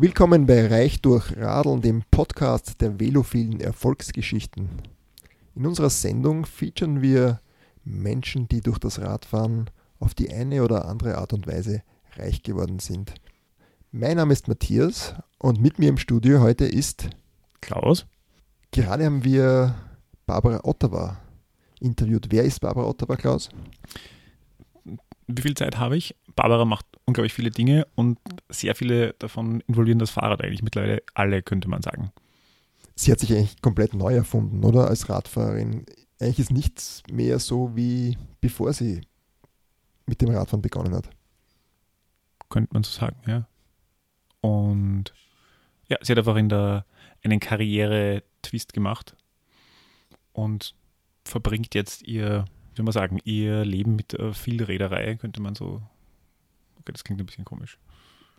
Willkommen bei Reich durch Radeln, dem Podcast der velophilen Erfolgsgeschichten. In unserer Sendung featuren wir Menschen, die durch das Radfahren auf die eine oder andere Art und Weise reich geworden sind. Mein Name ist Matthias und mit mir im Studio heute ist Klaus. Gerade haben wir Barbara Ottawa interviewt. Wer ist Barbara Ottawa, Klaus? Wie viel Zeit habe ich? Barbara macht unglaublich viele Dinge und sehr viele davon involvieren das Fahrrad eigentlich. Mittlerweile alle, könnte man sagen. Sie hat sich eigentlich komplett neu erfunden, oder? Als Radfahrerin. Eigentlich ist nichts mehr so wie bevor sie mit dem Radfahren begonnen hat. Könnte man so sagen, ja. Und ja, sie hat einfach in der, einen Karriere-Twist gemacht und verbringt jetzt ihr, wie soll man sagen, ihr Leben mit äh, Vielräderei, könnte man so. Okay, das klingt ein bisschen komisch.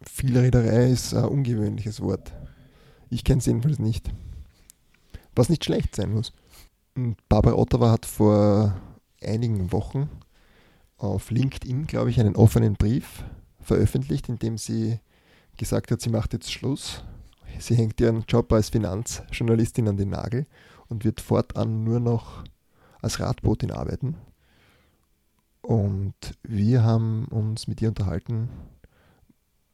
Vielräderei ist ein ungewöhnliches Wort. Ich kenne es jedenfalls nicht. Was nicht schlecht sein muss. Barbara Ottawa hat vor einigen Wochen auf LinkedIn, glaube ich, einen offenen Brief veröffentlicht, in dem sie gesagt hat, sie macht jetzt Schluss. Sie hängt ihren Job als Finanzjournalistin an den Nagel und wird fortan nur noch als Radbotin arbeiten. Und wir haben uns mit ihr unterhalten,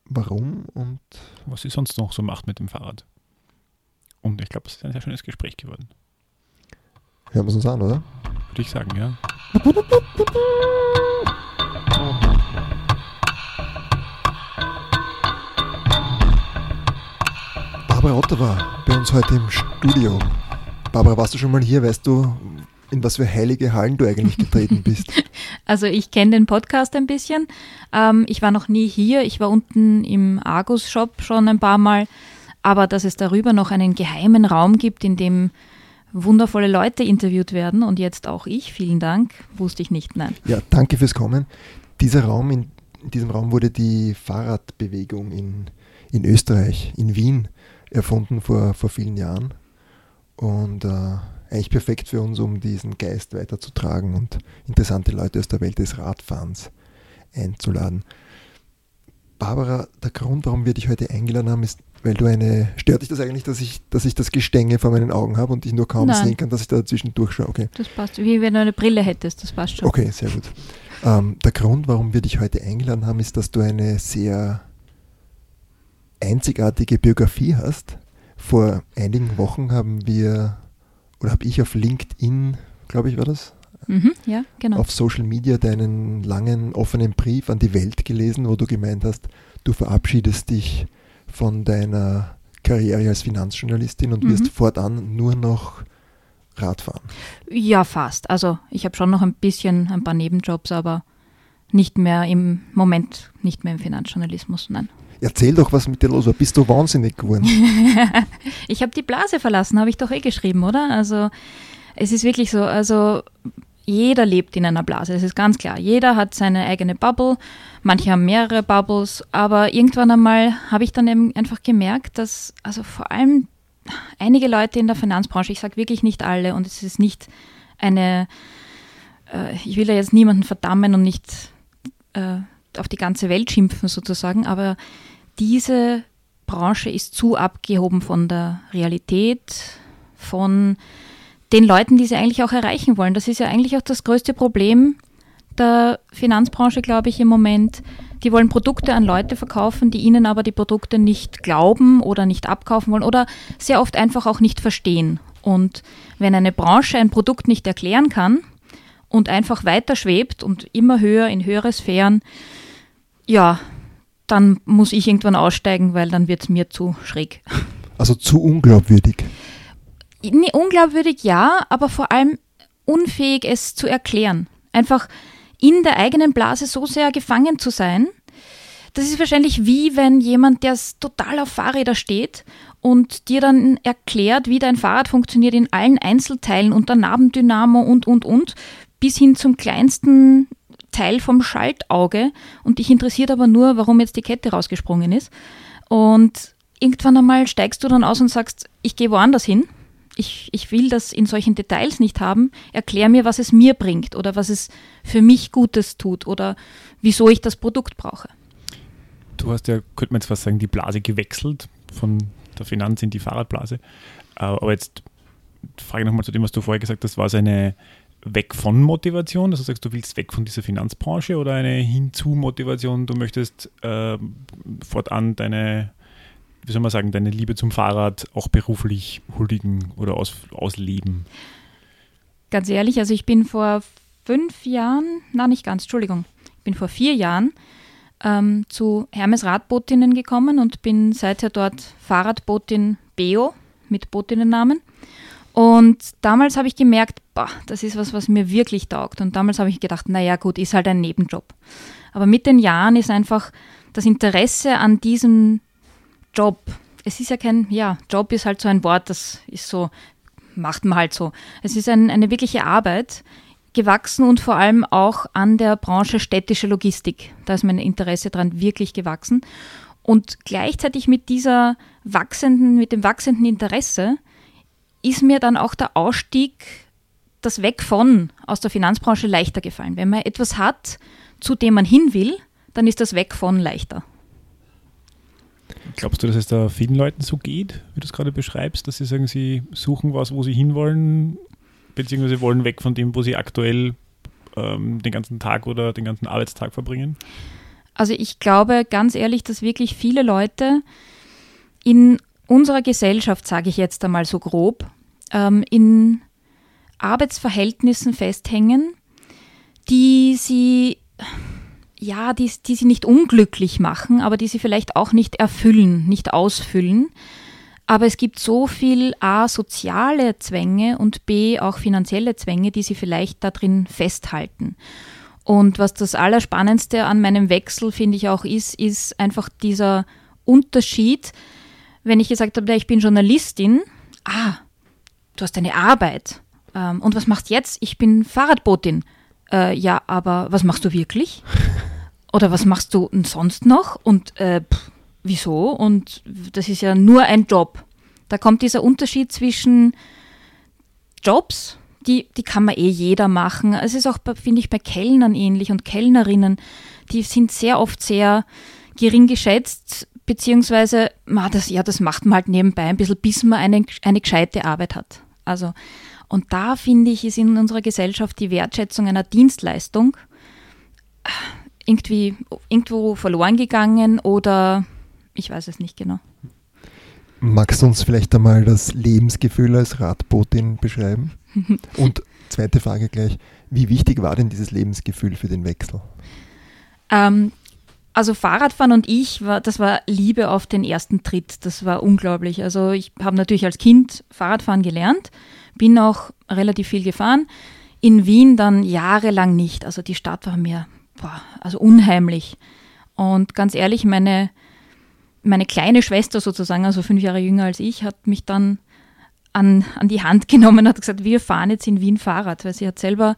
warum und was sie sonst noch so macht mit dem Fahrrad. Und ich glaube, es ist ein sehr schönes Gespräch geworden. Hören wir es uns an, oder? Würde ich sagen, ja. Barbara Otter war bei uns heute im Studio. Barbara, warst du schon mal hier? Weißt du, in was für heilige Hallen du eigentlich getreten bist? Also ich kenne den Podcast ein bisschen. Ähm, ich war noch nie hier. Ich war unten im Argus-Shop schon ein paar Mal. Aber dass es darüber noch einen geheimen Raum gibt, in dem wundervolle Leute interviewt werden und jetzt auch ich, vielen Dank, wusste ich nicht, nein. Ja, danke fürs Kommen. Dieser Raum, in, in diesem Raum wurde die Fahrradbewegung in, in Österreich, in Wien, erfunden vor, vor vielen Jahren. Und äh, eigentlich perfekt für uns, um diesen Geist weiterzutragen und interessante Leute aus der Welt des Radfahrens einzuladen. Barbara, der Grund, warum wir dich heute eingeladen haben, ist, weil du eine. Stört dich das eigentlich, dass ich, dass ich das Gestänge vor meinen Augen habe und ich nur kaum Nein. sehen kann, dass ich da dazwischen durchschaue? Okay. Das passt, wie wenn du eine Brille hättest, das passt schon. Okay, sehr gut. Ähm, der Grund, warum wir dich heute eingeladen haben, ist, dass du eine sehr einzigartige Biografie hast. Vor einigen Wochen haben wir, oder habe ich auf LinkedIn, glaube ich, war das, Mhm, ja, genau. auf Social Media deinen langen offenen Brief an die Welt gelesen, wo du gemeint hast, du verabschiedest dich von deiner Karriere als Finanzjournalistin und Mhm. wirst fortan nur noch Radfahren. Ja, fast. Also ich habe schon noch ein bisschen ein paar Nebenjobs, aber nicht mehr im Moment, nicht mehr im Finanzjournalismus, nein. Erzähl doch, was mit dir los war. Bist du wahnsinnig geworden? Ich habe die Blase verlassen, habe ich doch eh geschrieben, oder? Also es ist wirklich so, also jeder lebt in einer Blase, das ist ganz klar. Jeder hat seine eigene Bubble, manche haben mehrere Bubbles, aber irgendwann einmal habe ich dann eben einfach gemerkt, dass also vor allem einige Leute in der Finanzbranche, ich sage wirklich nicht alle und es ist nicht eine, äh, ich will da jetzt niemanden verdammen und nicht äh, auf die ganze Welt schimpfen sozusagen, aber diese Branche ist zu abgehoben von der Realität, von den Leuten, die sie eigentlich auch erreichen wollen. Das ist ja eigentlich auch das größte Problem der Finanzbranche, glaube ich, im Moment. Die wollen Produkte an Leute verkaufen, die ihnen aber die Produkte nicht glauben oder nicht abkaufen wollen oder sehr oft einfach auch nicht verstehen. Und wenn eine Branche ein Produkt nicht erklären kann und einfach weiter schwebt und immer höher in höhere Sphären, ja, dann muss ich irgendwann aussteigen, weil dann wird es mir zu schräg. Also zu unglaubwürdig. Nee, unglaubwürdig ja, aber vor allem unfähig, es zu erklären. Einfach in der eigenen Blase so sehr gefangen zu sein. Das ist wahrscheinlich wie wenn jemand, der total auf Fahrräder steht und dir dann erklärt, wie dein Fahrrad funktioniert in allen Einzelteilen und der Nabendynamo und, und, und, bis hin zum kleinsten Teil vom Schaltauge und dich interessiert aber nur, warum jetzt die Kette rausgesprungen ist. Und irgendwann einmal steigst du dann aus und sagst, ich gehe woanders hin. Ich, ich will das in solchen Details nicht haben. Erklär mir, was es mir bringt oder was es für mich Gutes tut oder wieso ich das Produkt brauche. du hast ja, könnte man jetzt fast sagen, die Blase gewechselt von der Finanz in die Fahrradblase. Äh, aber jetzt frage ich nochmal zu dem, was du vorher gesagt hast, war es eine Weg von Motivation, dass du sagst, du willst weg von dieser Finanzbranche oder eine Hinzu Motivation, du möchtest äh, fortan deine, wie soll man sagen, deine Liebe zum Fahrrad auch beruflich huldigen oder aus, ausleben? Ganz ehrlich, also ich bin vor fünf Jahren, na nicht ganz, Entschuldigung, ich bin vor vier Jahren ähm, zu Hermes Radbotinnen gekommen und bin seither dort Fahrradbotin Beo mit Botinnennamen. Und damals habe ich gemerkt, boah, das ist was, was mir wirklich taugt. Und damals habe ich gedacht, naja gut, ist halt ein Nebenjob. Aber mit den Jahren ist einfach das Interesse an diesem Job, es ist ja kein, ja, Job ist halt so ein Wort, das ist so, macht man halt so. Es ist ein, eine wirkliche Arbeit, gewachsen und vor allem auch an der Branche städtische Logistik. Da ist mein Interesse dran wirklich gewachsen. Und gleichzeitig mit dieser wachsenden, mit dem wachsenden Interesse ist mir dann auch der Ausstieg, das Weg von aus der Finanzbranche leichter gefallen. Wenn man etwas hat, zu dem man hin will, dann ist das Weg von leichter. Glaubst du, dass es da vielen Leuten so geht, wie du es gerade beschreibst, dass sie sagen, sie suchen was, wo sie hinwollen, beziehungsweise wollen weg von dem, wo sie aktuell ähm, den ganzen Tag oder den ganzen Arbeitstag verbringen? Also ich glaube ganz ehrlich, dass wirklich viele Leute in unserer Gesellschaft, sage ich jetzt einmal so grob, ähm, in Arbeitsverhältnissen festhängen, die sie ja, die, die sie nicht unglücklich machen, aber die sie vielleicht auch nicht erfüllen, nicht ausfüllen. Aber es gibt so viel A, soziale Zwänge und B, auch finanzielle Zwänge, die sie vielleicht da drin festhalten. Und was das Allerspannendste an meinem Wechsel, finde ich auch, ist, ist einfach dieser Unterschied, wenn ich gesagt habe, ich bin Journalistin, ah, du hast eine Arbeit. Ähm, und was machst du jetzt? Ich bin Fahrradbotin. Äh, ja, aber was machst du wirklich? Oder was machst du sonst noch? Und äh, pff, wieso? Und das ist ja nur ein Job. Da kommt dieser Unterschied zwischen Jobs, die, die kann man eh jeder machen. Es ist auch, finde ich, bei Kellnern ähnlich und Kellnerinnen, die sind sehr oft sehr gering geschätzt, beziehungsweise, ma, das, ja, das macht man halt nebenbei ein bisschen, bis man eine, eine gescheite Arbeit hat. Also, und da finde ich, ist in unserer Gesellschaft die Wertschätzung einer Dienstleistung äh, irgendwie irgendwo verloren gegangen oder ich weiß es nicht genau. Magst du uns vielleicht einmal das Lebensgefühl als Radbotin beschreiben? Und zweite Frage gleich, wie wichtig war denn dieses Lebensgefühl für den Wechsel? Ähm, also Fahrradfahren und ich, war, das war Liebe auf den ersten Tritt. Das war unglaublich. Also ich habe natürlich als Kind Fahrradfahren gelernt, bin auch relativ viel gefahren. In Wien dann jahrelang nicht. Also die Stadt war mir boah, also unheimlich. Und ganz ehrlich, meine, meine kleine Schwester sozusagen, also fünf Jahre jünger als ich, hat mich dann an, an die Hand genommen und hat gesagt, wir fahren jetzt in Wien Fahrrad, weil sie hat selber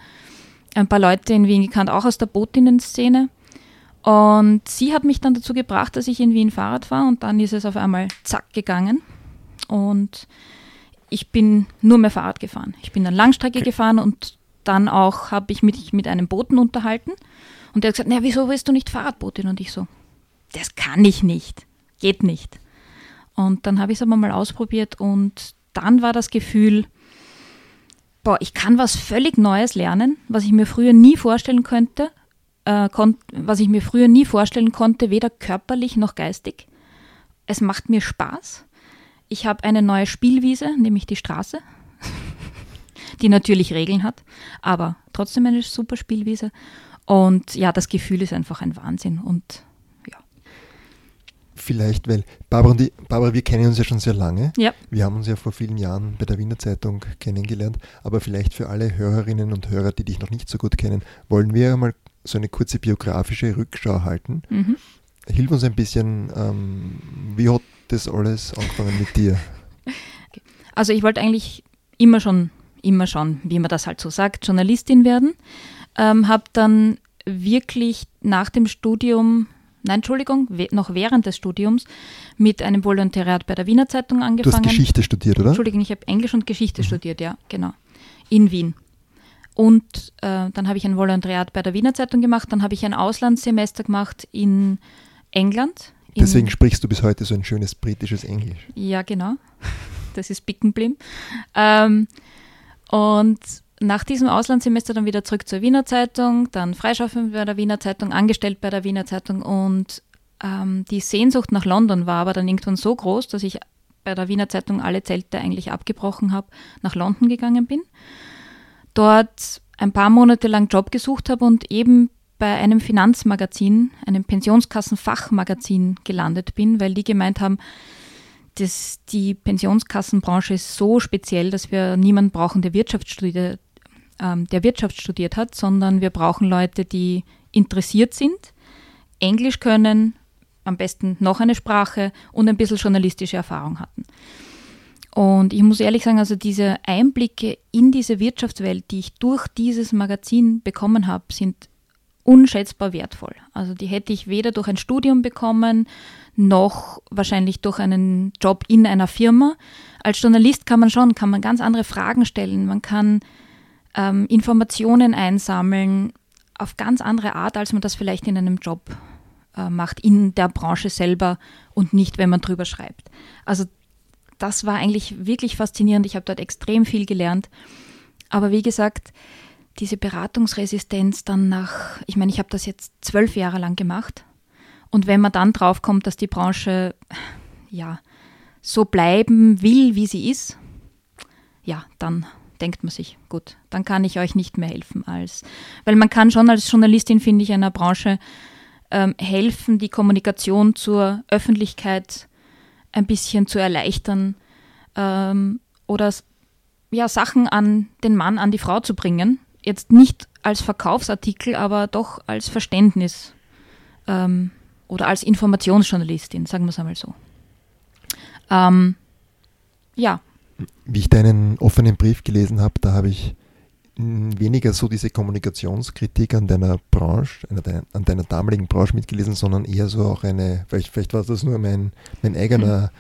ein paar Leute in Wien gekannt, auch aus der Botinnen-Szene. Und sie hat mich dann dazu gebracht, dass ich in Wien Fahrrad fahre und dann ist es auf einmal zack gegangen. Und ich bin nur mehr Fahrrad gefahren. Ich bin dann Langstrecke okay. gefahren und dann auch habe ich mich mit einem Boten unterhalten. Und der hat gesagt, na, wieso willst du nicht Fahrradbotin? Und ich so, das kann ich nicht. Geht nicht. Und dann habe ich es aber mal ausprobiert und dann war das Gefühl, boah, ich kann was völlig Neues lernen, was ich mir früher nie vorstellen könnte, äh, was ich mir früher nie vorstellen konnte, weder körperlich noch geistig. Es macht mir Spaß. Ich habe eine neue Spielwiese, nämlich die Straße, die natürlich Regeln hat, aber trotzdem eine super Spielwiese. Und ja, das Gefühl ist einfach ein Wahnsinn und ja. Vielleicht, weil Barbara und die, Barbara, wir kennen uns ja schon sehr lange. Ja. Wir haben uns ja vor vielen Jahren bei der Wiener Zeitung kennengelernt. Aber vielleicht für alle Hörerinnen und Hörer, die dich noch nicht so gut kennen, wollen wir mal so eine kurze biografische Rückschau halten. Mhm. Hilf uns ein bisschen, ähm, wie hat das alles angefangen mit dir? Also ich wollte eigentlich immer schon, immer schon, wie man das halt so sagt, Journalistin werden. Ähm, habe dann wirklich nach dem Studium, nein, Entschuldigung, noch während des Studiums mit einem Volontariat bei der Wiener Zeitung angefangen. Du hast Geschichte studiert, oder? Entschuldigung, ich habe Englisch und Geschichte mhm. studiert, ja, genau. In Wien. Und äh, dann habe ich ein Volontariat bei der Wiener Zeitung gemacht, dann habe ich ein Auslandssemester gemacht in England. in Deswegen sprichst du bis heute so ein schönes britisches Englisch. Ja, genau. Das ist Bickenblim. Ähm, und nach diesem Auslandssemester dann wieder zurück zur Wiener Zeitung, dann freischaffend bei der Wiener Zeitung, angestellt bei der Wiener Zeitung und ähm, die Sehnsucht nach London war aber dann irgendwann so groß, dass ich bei der Wiener Zeitung alle Zelte eigentlich abgebrochen habe, nach London gegangen bin. Dort ein paar Monate lang Job gesucht habe und eben bei einem Finanzmagazin, einem Pensionskassenfachmagazin gelandet bin, weil die gemeint haben, dass die Pensionskassenbranche ist so speziell, dass wir niemanden brauchen, der Wirtschaft studiert, ähm, der Wirtschaft studiert hat, sondern wir brauchen Leute, die interessiert sind, Englisch können, am besten noch eine Sprache und ein bisschen journalistische Erfahrung hatten. Und ich muss ehrlich sagen, also diese Einblicke in diese Wirtschaftswelt, die ich durch dieses Magazin bekommen habe, sind unschätzbar wertvoll. Also die hätte ich weder durch ein Studium bekommen, noch wahrscheinlich durch einen Job in einer Firma. Als Journalist kann man schon, kann man ganz andere Fragen stellen, man kann ähm, Informationen einsammeln auf ganz andere Art, als man das vielleicht in einem Job äh, macht, in der Branche selber und nicht, wenn man drüber schreibt. Also das war eigentlich wirklich faszinierend. Ich habe dort extrem viel gelernt. Aber wie gesagt, diese Beratungsresistenz dann nach, ich meine, ich habe das jetzt zwölf Jahre lang gemacht. Und wenn man dann draufkommt, dass die Branche ja so bleiben will, wie sie ist, ja, dann denkt man sich, gut, dann kann ich euch nicht mehr helfen als, weil man kann schon als Journalistin, finde ich, einer Branche ähm, helfen, die Kommunikation zur Öffentlichkeit ein bisschen zu erleichtern ähm, oder ja, Sachen an den Mann, an die Frau zu bringen, jetzt nicht als Verkaufsartikel, aber doch als Verständnis ähm, oder als Informationsjournalistin, sagen wir es einmal so. Ähm, ja. Wie ich deinen offenen Brief gelesen habe, da habe ich weniger so diese Kommunikationskritik an deiner Branche, an deiner damaligen Branche mitgelesen, sondern eher so auch eine, vielleicht, vielleicht war das nur mein, mein eigener,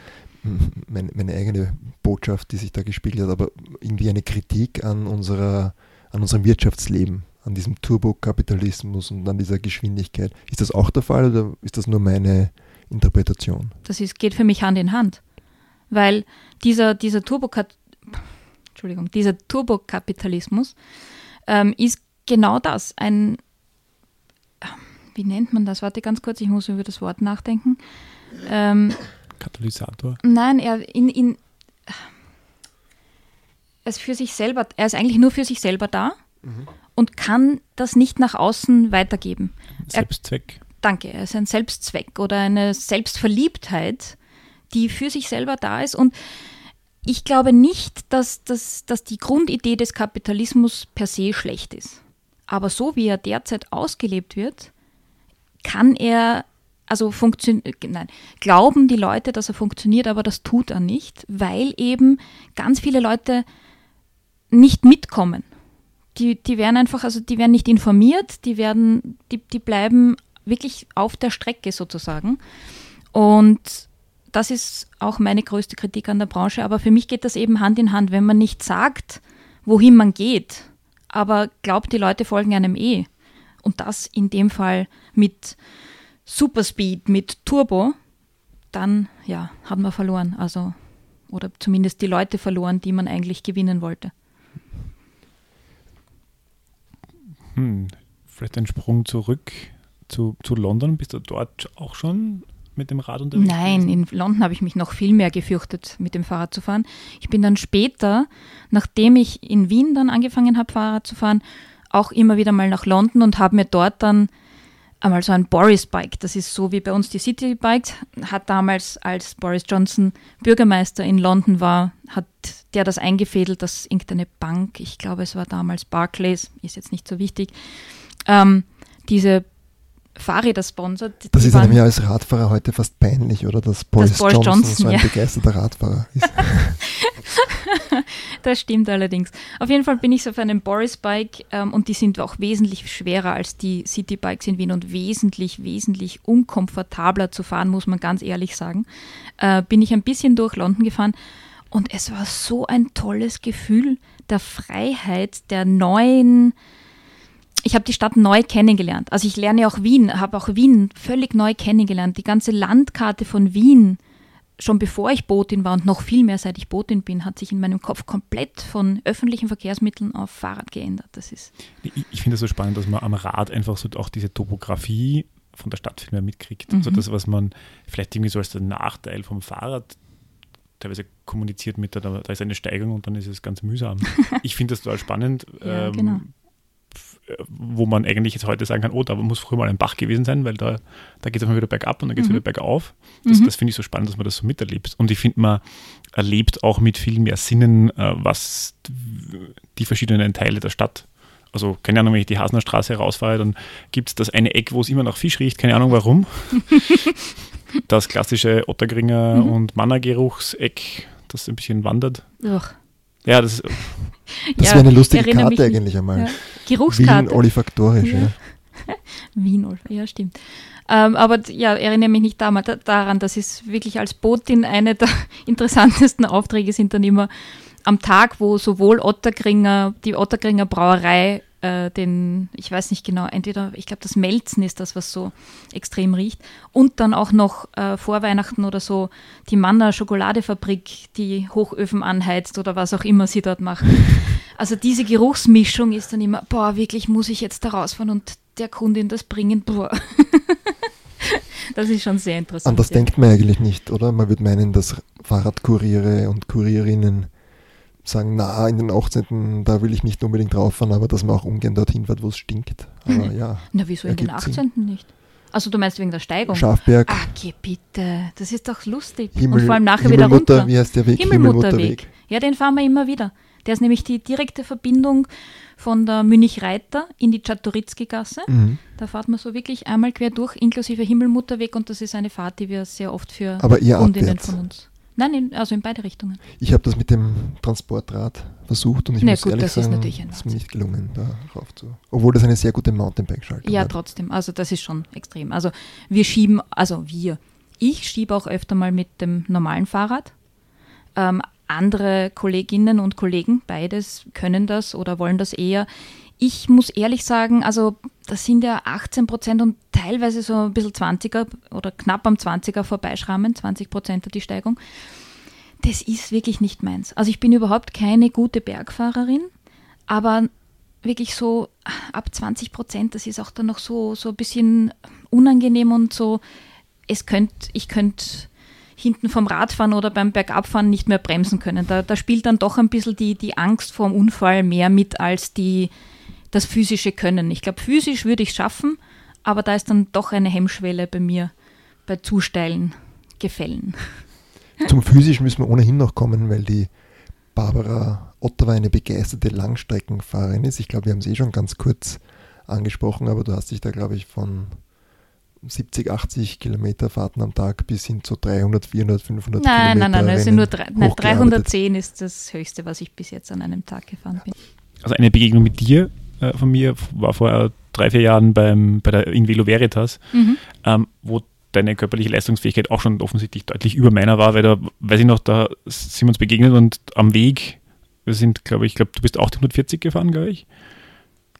mhm. meine, meine eigene Botschaft, die sich da gespiegelt hat, aber irgendwie eine Kritik an unserer an unserem Wirtschaftsleben, an diesem Turbokapitalismus und an dieser Geschwindigkeit. Ist das auch der Fall oder ist das nur meine Interpretation? Das ist, geht für mich Hand in Hand, weil dieser, dieser, Turboka Entschuldigung, dieser Turbokapitalismus ähm, ist genau das, ein, wie nennt man das? Warte ganz kurz, ich muss über das Wort nachdenken. Ähm, Katalysator? Nein, er in, in ist für sich selber, er ist eigentlich nur für sich selber da mhm. und kann das nicht nach außen weitergeben. Selbstzweck. Er, danke, er ist ein Selbstzweck oder eine Selbstverliebtheit, die für sich selber da ist. Und ich glaube nicht, dass, dass, dass die Grundidee des Kapitalismus per se schlecht ist. Aber so wie er derzeit ausgelebt wird, kann er, also funktioniert, nein, glauben die Leute, dass er funktioniert, aber das tut er nicht, weil eben ganz viele Leute nicht mitkommen. Die, die werden einfach, also die werden nicht informiert, die werden, die, die bleiben wirklich auf der Strecke sozusagen. Und das ist auch meine größte Kritik an der Branche. Aber für mich geht das eben Hand in Hand, wenn man nicht sagt, wohin man geht, aber glaubt, die Leute folgen einem eh. Und das in dem Fall mit Superspeed, mit Turbo, dann ja, hat man verloren. Also, oder zumindest die Leute verloren, die man eigentlich gewinnen wollte. Hm, vielleicht ein Sprung zurück zu, zu London. Bist du dort auch schon mit dem Rad unterwegs? Nein, in London habe ich mich noch viel mehr gefürchtet, mit dem Fahrrad zu fahren. Ich bin dann später, nachdem ich in Wien dann angefangen habe, Fahrrad zu fahren, auch immer wieder mal nach London und habe mir dort dann einmal so ein Boris-Bike, das ist so wie bei uns die City-Bikes, hat damals, als Boris Johnson Bürgermeister in London war, hat der das eingefädelt, dass irgendeine Bank, ich glaube es war damals Barclays, ist jetzt nicht so wichtig, ähm, diese Fahrräder sponsert. Das ist einem ja als Radfahrer heute fast peinlich, oder? Dass Boris, Boris Johnson, Johnson, so ein ja. begeisterter Radfahrer ist. das stimmt allerdings. Auf jeden Fall bin ich so auf einem Boris-Bike ähm, und die sind auch wesentlich schwerer als die City-Bikes in Wien und wesentlich, wesentlich unkomfortabler zu fahren, muss man ganz ehrlich sagen. Äh, bin ich ein bisschen durch London gefahren und es war so ein tolles Gefühl der Freiheit, der neuen, ich habe die Stadt neu kennengelernt. Also ich lerne auch Wien, habe auch Wien völlig neu kennengelernt. Die ganze Landkarte von Wien, schon bevor ich Botin war und noch viel mehr seit ich Botin bin, hat sich in meinem Kopf komplett von öffentlichen Verkehrsmitteln auf Fahrrad geändert. Das ist Ich, ich finde es so spannend, dass man am Rad einfach so auch diese Topografie von der Stadt viel mehr mitkriegt. Mhm. Also das, was man vielleicht irgendwie so als den Nachteil vom Fahrrad teilweise kommuniziert mit, der, da ist eine Steigung und dann ist es ganz mühsam. ich finde das total spannend, Ja, ähm, genau. Wo man eigentlich jetzt heute sagen kann, oh, da muss früher mal ein Bach gewesen sein, weil da, da geht es wieder bergab und dann geht es Mhm. wieder bergauf. Das, Mhm. das finde ich so spannend, dass man das so miterlebt. Und ich finde, man erlebt auch mit viel mehr Sinnen, äh, was die verschiedenen Teile der Stadt also keine Ahnung, wenn ich die Hasener Straße rausfahre, dann gibt es das eine Eck, wo es immer nach Fisch riecht, keine Ahnung warum. das klassische Ottergringer Mhm. und Mannergeruchseck, das ein bisschen wandert. Ugh. Ja, das Das Ja, wäre eine lustige Karte eigentlich einmal. Ja. Wien Geruchskarte. olfaktorisch, Ja. ja. Wien, Olf- ja, stimmt. Ähm, aber ja, erinnere mich nicht damals, da, daran, dass es wirklich als Botin eine der interessantesten Aufträge sind dann immer am Tag, wo sowohl Ottergringer, die Ottergringer Brauerei, äh, den, ich weiß nicht genau, entweder, ich glaube, das Melzen ist das, was so extrem riecht, und dann auch noch äh, vor Weihnachten oder so die Manner Schokoladefabrik, die Hochöfen anheizt oder was auch immer sie dort machen. Also diese Geruchsmischung ist dann immer, boah, wirklich muss ich jetzt da rausfahren und der Kundin das bringen, boah. das ist schon sehr interessant. An das ja. denkt man eigentlich nicht, oder? Man würde meinen, dass Fahrradkuriere und Kurierinnen sagen, na, in den 18. da will ich nicht unbedingt rauffahren, aber dass man auch ungern dorthin fährt, wo es stinkt. Aber ja, Na, wieso in den Ergibt Sinn. 18. nicht? Also du meinst wegen der Steigung? Schafberg, Ah, geh bitte, das ist doch lustig. Himmel, und vor allem nachher wieder runter. wie heißt der Weg? Himmelmutterweg. Ja, den fahren wir immer wieder. Der ist nämlich die direkte Verbindung von der Münich-Reiter in die Czartoritzky-Gasse. Mhm. Da fährt man so wirklich einmal quer durch, inklusive Himmelmutterweg und das ist eine Fahrt, die wir sehr oft für Aber eher Kundinnen abwärts. von uns. Nein, in, also in beide Richtungen. Ich habe das mit dem Transportrad versucht und ich Na muss gut, ehrlich das ist sagen, natürlich ein es ist mir nicht gelungen, da rauf zu. Obwohl das eine sehr gute Mountainbike-Schaltung Ja, hat. trotzdem. Also das ist schon extrem. Also wir schieben, also wir. Ich schiebe auch öfter mal mit dem normalen Fahrrad. Ähm, andere Kolleginnen und Kollegen, beides können das oder wollen das eher. Ich muss ehrlich sagen, also das sind ja 18 Prozent und teilweise so ein bisschen 20er oder knapp am 20er vorbeischrammen, 20 Prozent die Steigung. Das ist wirklich nicht meins. Also ich bin überhaupt keine gute Bergfahrerin, aber wirklich so ab 20 Prozent, das ist auch dann noch so, so ein bisschen unangenehm und so, es könnt, ich könnte hinten vom Radfahren oder beim Bergabfahren nicht mehr bremsen können. Da, da spielt dann doch ein bisschen die, die Angst vor dem Unfall mehr mit als die, das physische Können. Ich glaube, physisch würde ich es schaffen, aber da ist dann doch eine Hemmschwelle bei mir bei zu steilen Gefällen. Zum Physischen müssen wir ohnehin noch kommen, weil die Barbara Ottawa eine begeisterte Langstreckenfahrerin ist. Ich glaube, wir haben sie eh schon ganz kurz angesprochen, aber du hast dich da, glaube ich, von 70, 80 Kilometer Fahrten am Tag bis hin zu 300, 400, 500 Nein, nein, Kilometer nein, es sind nur Rennen drei, nein, hochgearbeitet. 310 ist das Höchste, was ich bis jetzt an einem Tag gefahren bin. also eine Begegnung mit dir äh, von mir war vor drei, vier Jahren beim, bei der in Velo Veritas, Mhm. ähm, wo deine körperliche Leistungsfähigkeit auch schon offensichtlich deutlich über meiner war, weil da, weiß ich noch, da sind wir uns begegnet und am Weg, wir sind, glaube ich, glaube, du bist auch die 140 gefahren, glaube ich.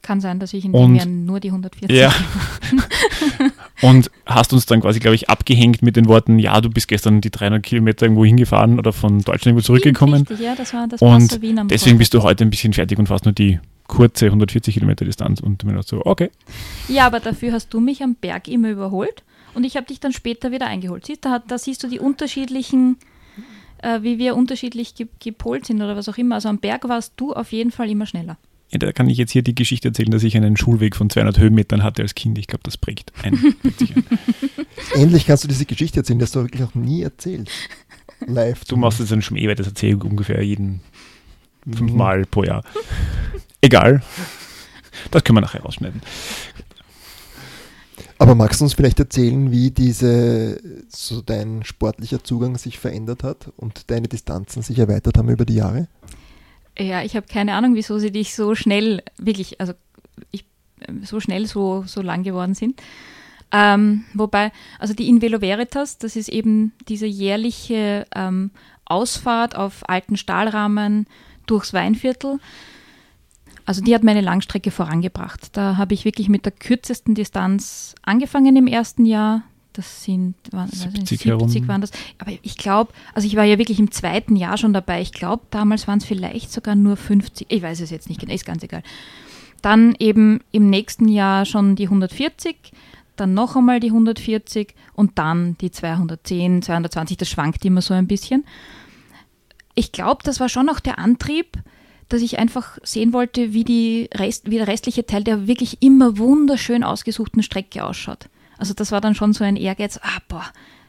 Kann sein, dass ich in Und- dem Jahr nur die 140 Ja. und hast uns dann quasi, glaube ich, abgehängt mit den Worten, ja, du bist gestern die 300 Kilometer irgendwo hingefahren oder von Deutschland irgendwo zurückgekommen. Richtig, ja, das war das Und Deswegen bist du heute ein bisschen fertig und fährst nur die kurze 140 Kilometer Distanz und mir dachte so, okay. Ja, aber dafür hast du mich am Berg immer überholt und ich habe dich dann später wieder eingeholt. Siehst, da, hat- da siehst du die unterschiedlichen, äh, wie wir unterschiedlich ge gepolt sind oder was auch immer. Also am Berg warst du auf jeden Fall immer schneller. Ja, da kann ich jetzt hier die Geschichte erzählen, dass ich einen Schulweg von 200 Höhenmetern hatte als Kind. Ich glaube, das prägt ein. Endlich kannst du diese Geschichte erzählen, die hast du wirklich noch nie erzählt. Live. Du machst jetzt einen Schmäh, weil das erzähle ich ungefähr jeden Mhm. fünfmal pro Jahr. Egal. Das können wir nachher rausschneiden. Aber magst du uns vielleicht erzählen, wie diese, so dein sportlicher Zugang sich verändert hat und deine Distanzen sich erweitert haben über die Jahre? Ja, ich habe keine Ahnung, wieso sie dich so schnell, wirklich, also ich, so schnell so, so lang geworden sind. Ähm, wobei, also die In Velo Veritas, das ist eben diese jährliche ähm, Ausfahrt auf alten Stahlrahmen durchs Weinviertel. Also die hat meine Langstrecke vorangebracht. Da habe ich wirklich mit der kürzesten Distanz angefangen im ersten Jahr. Das sind waren, 70, 70 waren das. Aber ich glaube, also ich war ja wirklich im zweiten Jahr schon dabei. Ich glaube, damals waren es vielleicht sogar nur 50. Ich weiß es jetzt nicht genau, ist ganz egal. Dann eben im nächsten Jahr schon die 140, dann noch einmal die 140 und dann die 210, 220. Das schwankt immer so ein bisschen. Ich glaube, das war schon auch der Antrieb, dass ich einfach sehen wollte, wie, die Rest, wie der restliche Teil der wirklich immer wunderschön ausgesuchten Strecke ausschaut. Also das war dann schon so ein Ehrgeiz, ah boah,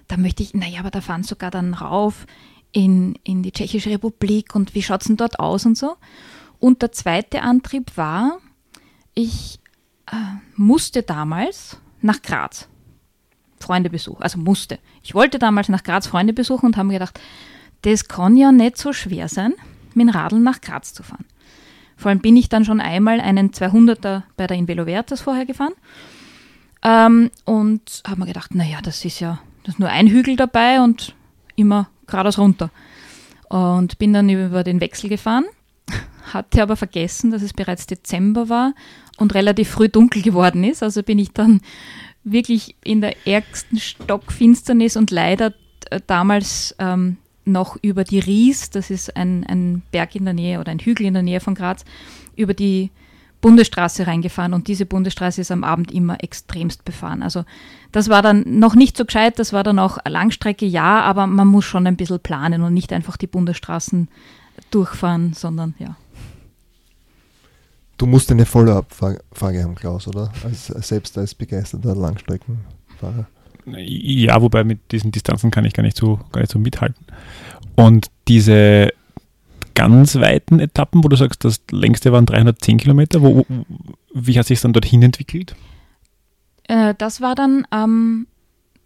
da möchte ich, naja, aber da fahren sogar dann rauf in, in die Tschechische Republik und wie schaut es denn dort aus und so. Und der zweite Antrieb war, ich äh, musste damals nach Graz Freunde besuchen, also musste. Ich wollte damals nach Graz Freunde besuchen und habe mir gedacht, das kann ja nicht so schwer sein, mit dem Radl nach Graz zu fahren. Vor allem bin ich dann schon einmal einen 200er bei der Invelo Vertas vorher gefahren ähm, und habe mir gedacht, naja, das ist ja das ist nur ein Hügel dabei und immer geradeaus runter. Und bin dann über den Wechsel gefahren, hatte aber vergessen, dass es bereits Dezember war und relativ früh dunkel geworden ist. Also bin ich dann wirklich in der ärgsten Stockfinsternis und leider äh, damals ähm, noch über die Ries, das ist ein, ein Berg in der Nähe oder ein Hügel in der Nähe von Graz, über die Bundesstraße reingefahren und diese Bundesstraße ist am Abend immer extremst befahren. Also das war dann noch nicht so gescheit, das war dann auch Langstrecke, ja, aber man muss schon ein bisschen planen und nicht einfach die Bundesstraßen durchfahren, sondern ja. Du musst eine Follow-up-Frage haben, Klaus, oder? Als, selbst als begeisterter Langstreckenfahrer. Ja, wobei mit diesen Distanzen kann ich gar nicht so, gar nicht so mithalten. Und diese ganz weiten Etappen, wo du sagst, das längste waren 310 Kilometer, wo, wie hat sich dann dorthin entwickelt? Äh, das war dann ähm,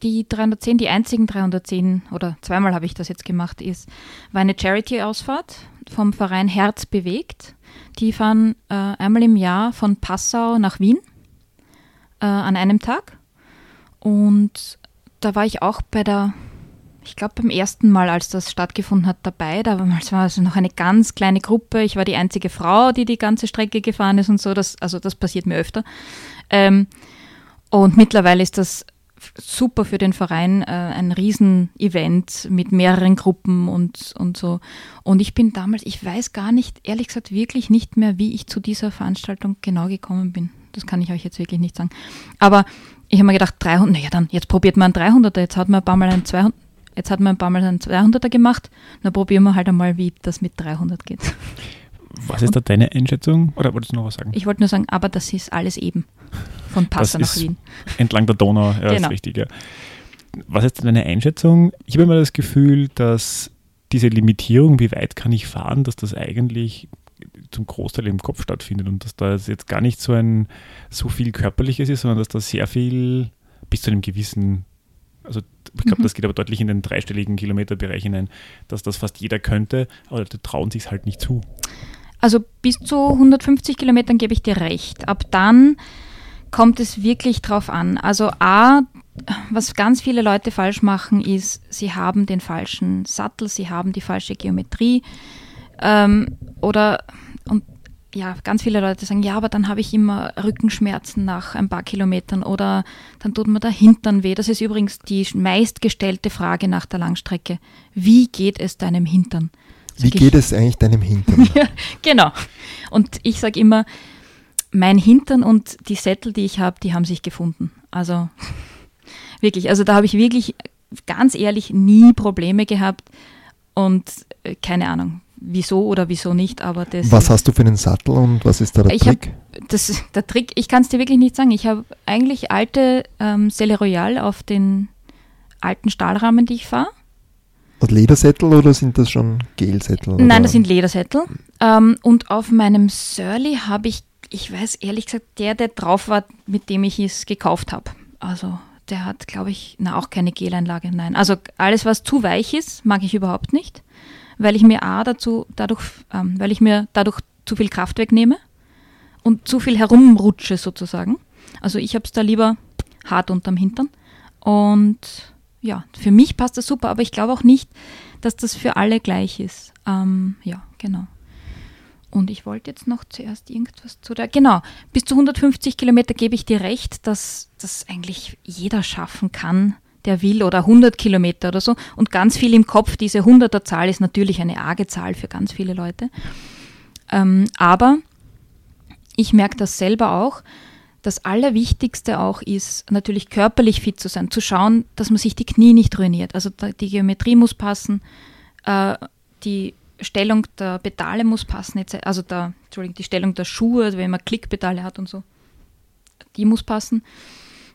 die 310, die einzigen 310, oder zweimal habe ich das jetzt gemacht, ist, war eine Charity-Ausfahrt vom Verein Herz bewegt. Die fahren äh, einmal im Jahr von Passau nach Wien äh, an einem Tag. Und da war ich auch bei der, ich glaube beim ersten Mal, als das stattgefunden hat, dabei. Damals war es noch eine ganz kleine Gruppe. Ich war die einzige Frau, die die ganze Strecke gefahren ist und so. Das, also das passiert mir öfter. Ähm, und mittlerweile ist das super für den Verein, äh, ein Riesenevent mit mehreren Gruppen und, und so. Und ich bin damals, ich weiß gar nicht, ehrlich gesagt, wirklich nicht mehr, wie ich zu dieser Veranstaltung genau gekommen bin. Das kann ich euch jetzt wirklich nicht sagen. Aber ich habe mir gedacht, 300, naja, dann jetzt probiert man einen 300er, jetzt hat man ein paar Mal einen 200, jetzt hat man ein paar Mal einen 200er gemacht, dann probieren wir halt einmal, wie das mit 300 geht. Was ist da deine Einschätzung? Oder wolltest du noch was sagen? Ich wollte nur sagen, aber das ist alles eben. Von Passau nach Wien. Entlang der Donau, ja, genau. ist richtig, ja. Was ist deine Einschätzung? Ich habe immer das Gefühl, dass diese Limitierung, wie weit kann ich fahren, dass das eigentlich zum Großteil im Kopf stattfindet und dass da jetzt gar nicht so ein so viel Körperliches ist, sondern dass da sehr viel bis zu einem gewissen, also ich glaube, mhm. das geht aber deutlich in den dreistelligen Kilometerbereich hinein, dass das fast jeder könnte, aber die trauen sich halt nicht zu. Also bis zu 150 Kilometern gebe ich dir recht. Ab dann kommt es wirklich drauf an. Also A, was ganz viele Leute falsch machen, ist, sie haben den falschen Sattel, sie haben die falsche Geometrie. Ähm, oder und ja, ganz viele Leute sagen, ja, aber dann habe ich immer Rückenschmerzen nach ein paar Kilometern oder dann tut mir der Hintern weh. Das ist übrigens die meistgestellte Frage nach der Langstrecke. Wie geht es deinem Hintern? Wie geht es eigentlich deinem Hintern? ja, genau. Und ich sage immer, mein Hintern und die Sättel, die ich habe, die haben sich gefunden. Also wirklich, also da habe ich wirklich ganz ehrlich nie Probleme gehabt und äh, keine Ahnung, wieso oder wieso nicht, aber das. Was hast du für einen Sattel und was ist da der Trick? Hab, das, der Trick, ich kann es dir wirklich nicht sagen. Ich habe eigentlich alte ähm, Selle Royal auf den alten Stahlrahmen, die ich fahre. Ledersättel oder sind das schon Gelsättel? Nein, oder? das sind Ledersättel. Ähm, und auf meinem Surly habe ich, ich weiß ehrlich gesagt, der, der drauf war, mit dem ich es gekauft habe. Also der hat, glaube ich, na, auch keine Geleinlage. Nein. Also alles, was zu weich ist, mag ich überhaupt nicht, weil ich mir A dazu, dadurch, ähm, weil ich mir dadurch zu viel Kraft wegnehme und zu viel herumrutsche sozusagen. Also ich habe es da lieber hart unterm Hintern. Und ja, für mich passt das super, aber ich glaube auch nicht, dass das für alle gleich ist. Ähm, ja, genau. Und ich wollte jetzt noch zuerst irgendwas zu der. Genau, bis zu 150 Kilometer gebe ich dir recht, dass das eigentlich jeder schaffen kann, der will, oder 100 Kilometer oder so. Und ganz viel im Kopf, diese 100er Zahl ist natürlich eine arge Zahl für ganz viele Leute. Ähm, aber ich merke das selber auch. Das Allerwichtigste auch ist, natürlich körperlich fit zu sein, zu schauen, dass man sich die Knie nicht ruiniert. Also die Geometrie muss passen, äh, die Stellung der Pedale muss passen, also der, die Stellung der Schuhe, also wenn man Klickpedale hat und so, die muss passen.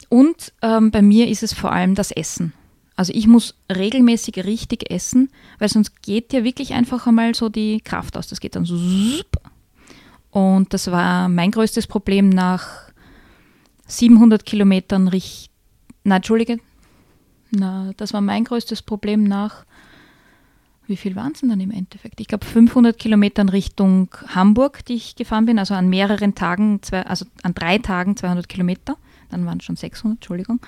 Und ähm, bei mir ist es vor allem das Essen. Also ich muss regelmäßig richtig essen, weil sonst geht ja wirklich einfach einmal so die Kraft aus. Das geht dann so. Und das war mein größtes Problem nach 700 Kilometern Richt. Na, Entschuldige. Na, das war mein größtes Problem nach wie viel waren es denn dann im Endeffekt? Ich glaube 500 Kilometern Richtung Hamburg, die ich gefahren bin, also an mehreren Tagen, zwei, also an drei Tagen 200 Kilometer. Dann waren es schon 600, Entschuldigung.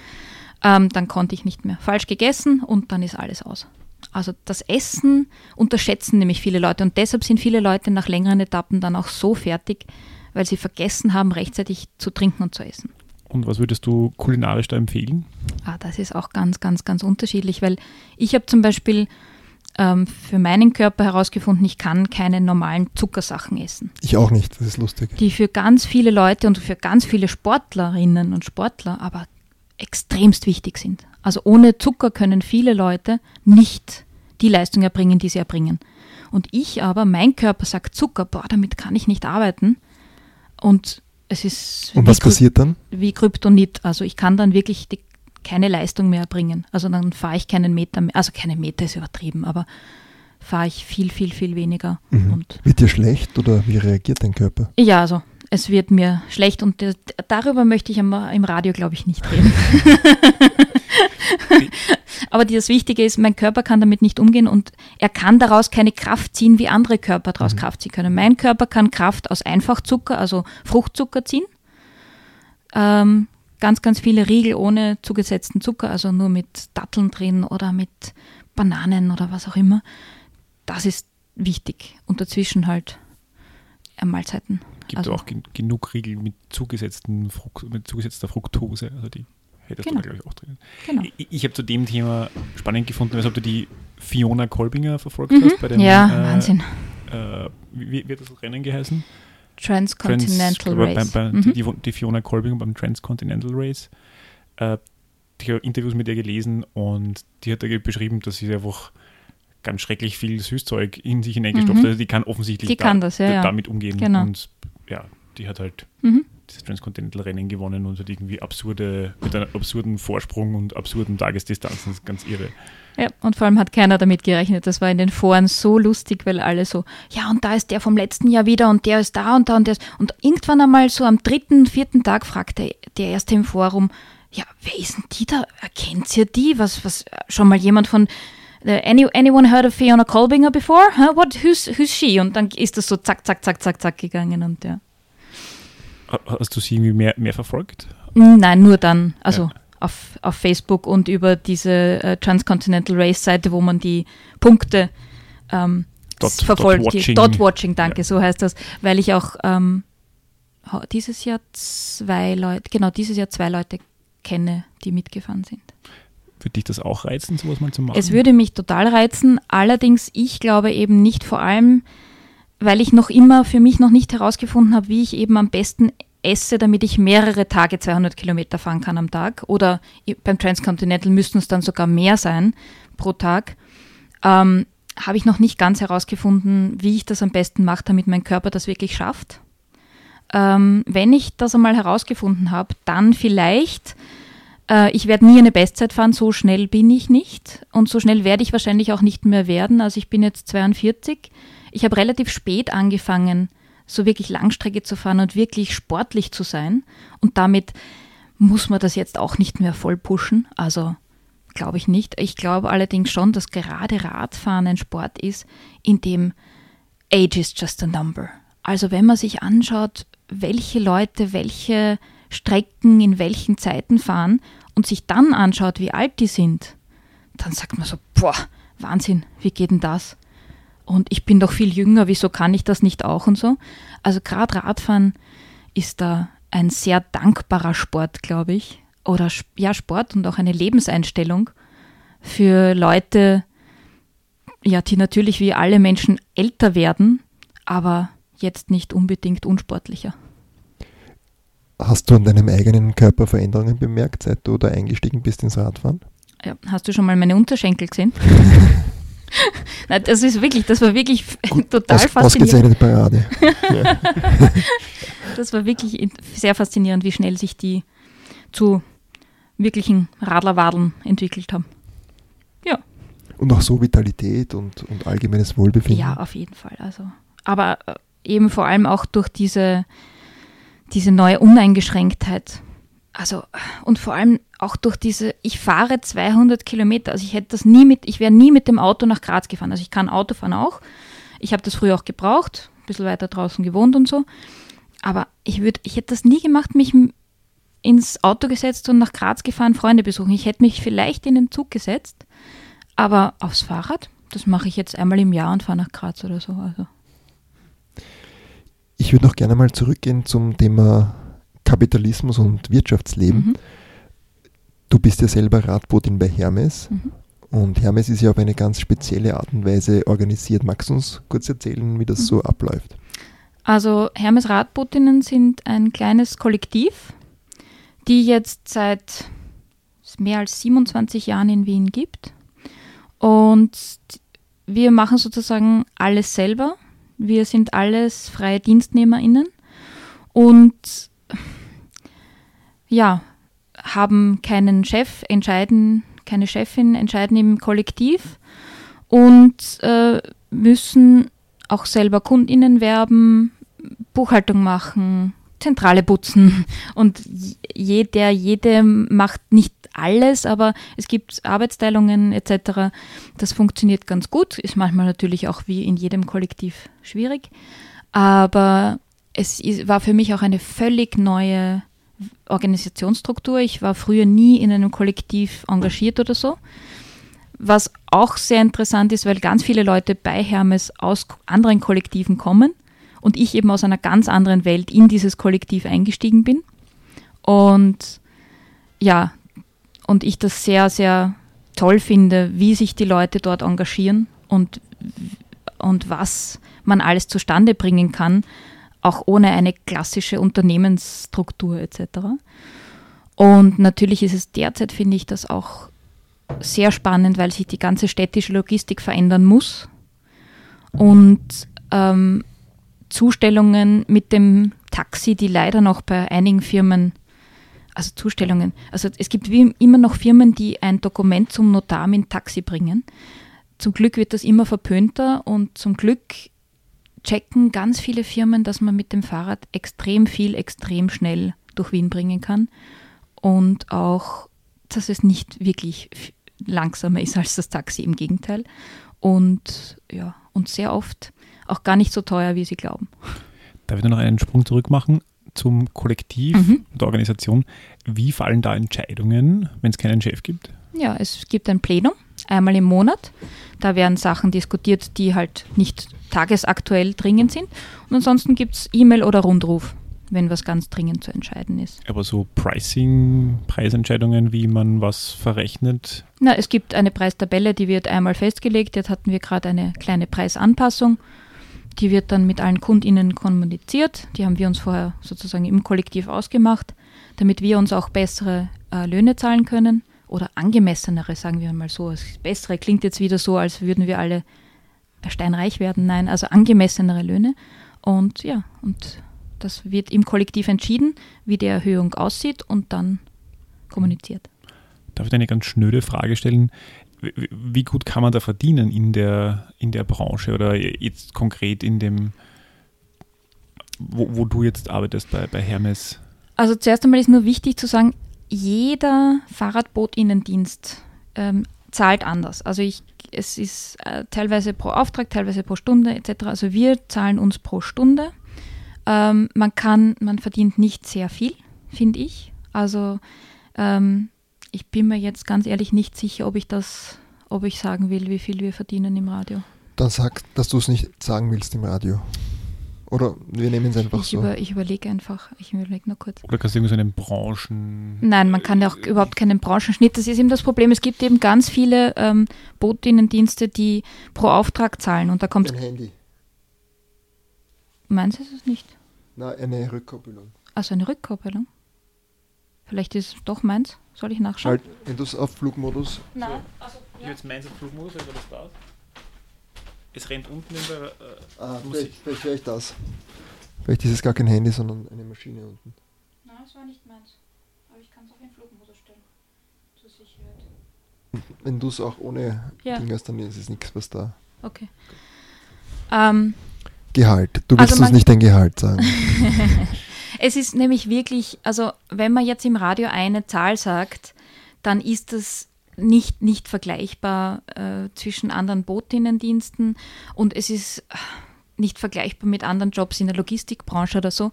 Ähm, dann konnte ich nicht mehr. Falsch gegessen und dann ist alles aus. Also das Essen unterschätzen nämlich viele Leute und deshalb sind viele Leute nach längeren Etappen dann auch so fertig, weil sie vergessen haben, rechtzeitig zu trinken und zu essen. Und was würdest du kulinarisch da empfehlen? Ah, das ist auch ganz, ganz, ganz unterschiedlich, weil ich habe zum Beispiel ähm, für meinen Körper herausgefunden, ich kann keine normalen Zuckersachen essen. Ich auch nicht, das ist lustig. Die für ganz viele Leute und für ganz viele Sportlerinnen und Sportler aber extremst wichtig sind. Also ohne Zucker können viele Leute nicht die Leistung erbringen, die sie erbringen. Und ich aber, mein Körper sagt Zucker, boah, damit kann ich nicht arbeiten. Und es ist. Und was passiert dann? Wie Kryptonit. Also ich kann dann wirklich die keine Leistung mehr erbringen. Also dann fahre ich keinen Meter mehr, also keine Meter ist übertrieben, aber fahre ich viel, viel, viel weniger. Mhm. Und wird dir schlecht oder wie reagiert dein Körper? Ja, also es wird mir schlecht und darüber möchte ich im, im Radio, glaube ich, nicht reden. Aber das Wichtige ist, mein Körper kann damit nicht umgehen und er kann daraus keine Kraft ziehen, wie andere Körper daraus mhm. Kraft ziehen können. Mein Körper kann Kraft aus Einfachzucker, also Fruchtzucker ziehen. Ähm, ganz, ganz viele Riegel ohne zugesetzten Zucker, also nur mit Datteln drin oder mit Bananen oder was auch immer. Das ist wichtig. Und dazwischen halt Mahlzeiten. Gibt also, auch gen genug Riegel mit, zugesetzten Fruct mit zugesetzter Fructose, also die hättest genau. du da, glaube ich, auch drin. Genau. Ich, ich habe zu dem Thema spannend gefunden, als ob du die Fiona Kolbinger verfolgt mhm. hast. Bei dem, ja, äh, Wahnsinn. Äh, wie, wie hat das Rennen geheißen? Transcontinental Trans, Race. Bei, bei, mhm. die, die, Fiona Kolbing beim Transcontinental Race. Äh, ich habe Interviews mit ihr gelesen und die hat beschrieben, dass sie einfach ganz schrecklich viel Süßzeug in sich hineingestopft hat. Mhm. Also die kann offensichtlich die kann das, ja, damit umgehen. Genau. Und ja, die hat halt mhm. das Transcontinental-Rennen gewonnen und hat irgendwie absurde, mit einem absurden Vorsprung und absurden Tagesdistanzen. Das ist ganz irre. Ja, und vor allem hat keiner damit gerechnet. Das war in den Foren so lustig, weil alle so, ja, und da ist der vom letzten Jahr wieder und der ist da und da und der ist. Und irgendwann einmal so am dritten, vierten Tag fragte der erste im Forum, ja, wer ist denn die da? Erkennt ihr die? Was, was, schon mal jemand von, uh, any, anyone heard of Fiona Kolbinger before? Huh? What, who's, who's she? Und dann ist das so zack, zack, zack, zack, zack gegangen und ja. Hast du sie irgendwie mehr, mehr verfolgt? Nein, nur dann. Also ja auf, auf Facebook und über diese äh, Transcontinental Race Seite, wo man die Punkte ähm, dot, verfolgt. Dot Watching, dot Watching danke, ja. so heißt das, weil ich auch ähm, dieses Jahr zwei Leute, genau, dieses Jahr zwei Leute kenne, die mitgefahren sind. Würde dich das auch reizen, sowas mal zu machen? Es würde mich total reizen, allerdings ich glaube eben nicht vor allem, weil ich noch immer für mich noch nicht herausgefunden habe, wie ich eben am besten esse, damit ich mehrere Tage 200 Kilometer fahren kann am Tag. Oder beim Transcontinental müssten es dann sogar mehr sein pro Tag. Ähm, habe ich noch nicht ganz herausgefunden, wie ich das am besten mache, damit mein Körper das wirklich schafft. Ähm, wenn ich das einmal herausgefunden habe, dann vielleicht, äh, ich werde nie eine Bestzeit fahren, so schnell bin ich nicht und so schnell werde ich wahrscheinlich auch nicht mehr werden. Also ich bin jetzt 42. Ich habe relativ spät angefangen, so wirklich Langstrecke zu fahren und wirklich sportlich zu sein. Und damit muss man das jetzt auch nicht mehr voll pushen. Also glaube ich nicht. Ich glaube allerdings schon, dass gerade Radfahren ein Sport ist, in dem Age is just a number. Also wenn man sich anschaut, welche Leute welche Strecken in welchen Zeiten fahren und sich dann anschaut, wie alt die sind, dann sagt man so, boah, Wahnsinn, wie geht denn das? Und ich bin doch viel jünger, wieso kann ich das nicht auch und so. Also gerade Radfahren ist da ein sehr dankbarer Sport, glaube ich. Oder ja, Sport und auch eine Lebenseinstellung für Leute, ja, die natürlich wie alle Menschen älter werden, aber jetzt nicht unbedingt unsportlicher. Hast du an deinem eigenen Körper Veränderungen bemerkt, seit du da eingestiegen bist ins Radfahren? Ja, hast du schon mal meine Unterschenkel gesehen? Nein, das ist wirklich, das war wirklich Gut, total aus, faszinierend. Ausgezeichnete Parade. Das war wirklich sehr faszinierend, wie schnell sich die zu wirklichen Radlerwadeln entwickelt haben. Ja. Und auch so Vitalität und, und allgemeines Wohlbefinden. Ja, auf jeden Fall. Also, aber äh, eben vor allem auch durch diese, diese neue Uneingeschränktheit. Also, und vor allem auch durch diese, ich fahre 200 Kilometer. Also ich hätte das nie mit, ich wäre nie mit dem Auto nach Graz gefahren. Also ich kann Auto fahren auch. Ich habe das früher auch gebraucht, ein bisschen weiter draußen gewohnt und so. Aber ich würde, ich hätte das nie gemacht, mich ins Auto gesetzt und nach Graz gefahren, Freunde besuchen. Ich hätte mich vielleicht in den Zug gesetzt, aber aufs Fahrrad, das mache ich jetzt einmal im Jahr und fahre nach Graz oder so. Also. Ich würde noch gerne mal zurückgehen zum Thema Kapitalismus und Wirtschaftsleben. Mhm. Du bist ja selber Radbotin bei Hermes. Mhm. Und Hermes ist ja auf eine ganz spezielle Art und Weise organisiert. Magst du uns kurz erzählen, wie das mhm. so abläuft? Also Hermes Radbotinnen sind ein kleines Kollektiv, die jetzt seit mehr als 27 Jahren in Wien gibt. Und wir machen sozusagen alles selber. Wir sind alles freie DienstnehmerInnen und ja, haben keinen Chef, entscheiden, keine Chefin, entscheiden im Kollektiv und äh, müssen auch selber KundInnen werben, Buchhaltung machen, Zentrale putzen und jeder, jede macht nicht alles, aber es gibt Arbeitsteilungen etc. Das funktioniert ganz gut, ist manchmal natürlich auch wie in jedem Kollektiv schwierig, aber es war für mich auch eine völlig neue Organisationsstruktur. Ich war früher nie in einem Kollektiv engagiert oder so. Was auch sehr interessant ist, weil ganz viele Leute bei Hermes aus anderen Kollektiven kommen und ich eben aus einer ganz anderen Welt in dieses Kollektiv eingestiegen bin. Und ja, und ich das sehr, sehr toll finde, wie sich die Leute dort engagieren und, und was man alles zustande bringen kann, auch ohne eine klassische Unternehmensstruktur etc. Und natürlich ist es derzeit, finde ich, das auch sehr spannend, weil sich die ganze städtische Logistik verändern muss. Und ähm, Zustellungen mit dem Taxi, die leider noch bei einigen Firmen, also Zustellungen, also es gibt immer noch Firmen, die ein Dokument zum Notar mit Taxi bringen. Zum Glück wird das immer verpönter und zum Glück checken ganz viele Firmen, dass man mit dem Fahrrad extrem viel, extrem schnell durch Wien bringen kann und auch, dass es nicht wirklich langsamer ist als das Taxi, im Gegenteil. Und ja, und sehr oft auch gar nicht so teuer, wie sie glauben. Darf ich noch einen Sprung zurück machen zum Kollektiv mhm. der Organisation? Wie fallen da Entscheidungen, wenn es keinen Chef gibt? Ja, es gibt ein Plenum, einmal im Monat. Da werden Sachen diskutiert, die halt nicht tagesaktuell dringend sind. Und ansonsten gibt es E-Mail oder Rundruf, wenn was ganz dringend zu entscheiden ist. Aber so Pricing, Preisentscheidungen, wie man was verrechnet? Na, es gibt eine Preistabelle, die wird einmal festgelegt. Jetzt hatten wir gerade eine kleine Preisanpassung. Die wird dann mit allen KundInnen kommuniziert. Die haben wir uns vorher sozusagen im Kollektiv ausgemacht, damit wir uns auch bessere äh, Löhne zahlen können oder angemessenere, sagen wir mal so. Das Bessere klingt jetzt wieder so, als würden wir alle steinreich werden. Nein, also angemessenere Löhne. Und ja, und das wird im Kollektiv entschieden, wie die Erhöhung aussieht und dann kommuniziert. Darf ich eine ganz schnöde Frage stellen? wie gut kann man da verdienen in der, in der Branche oder jetzt konkret in dem, wo, wo du jetzt arbeitest bei, bei Hermes? Also zuerst einmal ist nur wichtig zu sagen, jeder Fahrradboot-Innendienst ähm, zahlt anders. Also ich, es ist äh, teilweise pro Auftrag, teilweise pro Stunde etc. Also wir zahlen uns pro Stunde. Ähm, man kann, man verdient nicht sehr viel, finde ich. Also ähm, ich bin mir jetzt ganz ehrlich nicht sicher, ob ich das, ob ich sagen will, wie viel wir verdienen im Radio. Dann sag, dass du es nicht sagen willst im Radio. Oder wir nehmen es einfach Ich, so. über, ich überlege einfach. Ich überlege nur kurz. Oder kannst du irgendwie so einen Branchen. Nein, man kann ja auch überhaupt keinen Branchenschnitt. Das ist eben das Problem. Es gibt eben ganz viele ähm, Botinnendienste, die pro Auftrag zahlen. Und da kommt, Ein Handy. meins ist es nicht. Na, eine Rückkopplung. Also eine Rückkopplung. Vielleicht ist es doch meins. Soll ich nachschauen? Schalt, wenn du es auf Flugmodus. Nein, also, Ich habe jetzt meins auf Flugmodus, aber das passt. Es rennt unten in der. Äh, Ah, Musik. vielleicht, vielleicht höre ich das. Vielleicht ist es gar kein Handy, sondern eine Maschine unten. Nein, es war nicht meins. Aber ich kann es auch in Flugmodus stellen. Zur Sicherheit. Wenn du es auch ohne Ja. Ding hast, dann ist es nichts, was da. Okay. Ähm, Gehalt. Du Also willst uns man- nicht dein Gehalt sagen. Es ist nämlich wirklich, also wenn man jetzt im Radio eine Zahl sagt, dann ist das nicht, nicht vergleichbar äh, zwischen anderen Botinnendiensten und es ist äh, nicht vergleichbar mit anderen Jobs in der Logistikbranche oder so.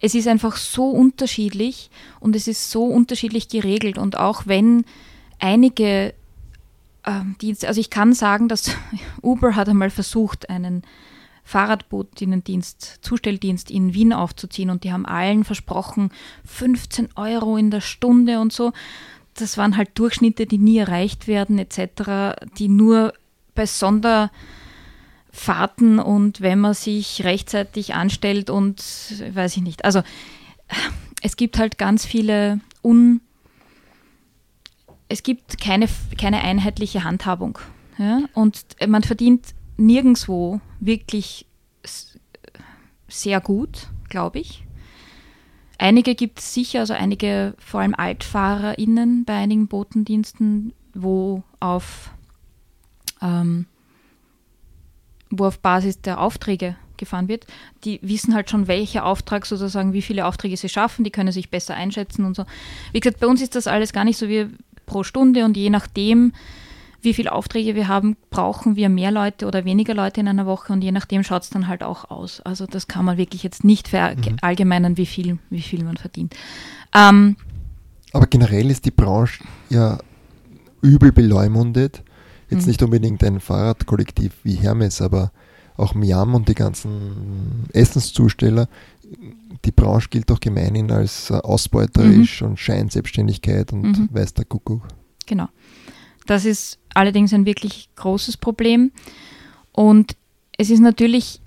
Es ist einfach so unterschiedlich und es ist so unterschiedlich geregelt und auch wenn einige ähm, Dienste, also ich kann sagen, dass Uber hat einmal versucht, einen Fahrradbotinnendienst, Zustelldienst in Wien aufzuziehen und die haben allen versprochen 15 Euro in der Stunde und so. Das waren halt Durchschnitte, die nie erreicht werden etc., die nur bei Sonderfahrten und wenn man sich rechtzeitig anstellt und weiß ich nicht. Also es gibt halt ganz viele un es gibt keine, keine einheitliche Handhabung. Ja? Und man verdient nirgendwo wirklich sehr gut, glaube ich. Einige gibt es sicher, also einige vor allem AltfahrerInnen bei einigen Botendiensten, wo auf, ähm, wo auf Basis der Aufträge gefahren wird. Die wissen halt schon, welcher Auftrag sozusagen, wie viele Aufträge sie schaffen, die können sich besser einschätzen und so. Wie gesagt, bei uns ist das alles gar nicht so wie pro Stunde und je nachdem, wie viele Aufträge wir haben, brauchen wir mehr Leute oder weniger Leute in einer Woche und je nachdem schaut es dann halt auch aus. Also das kann man wirklich jetzt nicht verallgemeinern, wie viel, wie viel man verdient. Ähm, Aber generell ist die Branche ja übel beleumundet. Jetzt Mhm. nicht unbedingt ein Fahrradkollektiv wie Hermes, aber auch Miam und die ganzen Essenszusteller. Die Branche gilt doch gemeinhin als äh, ausbeuterisch und Scheinselbstständigkeit und Mhm. weiß der Kuckuck. Genau. Das ist allerdings ein wirklich großes Problem. Und es ist natürlich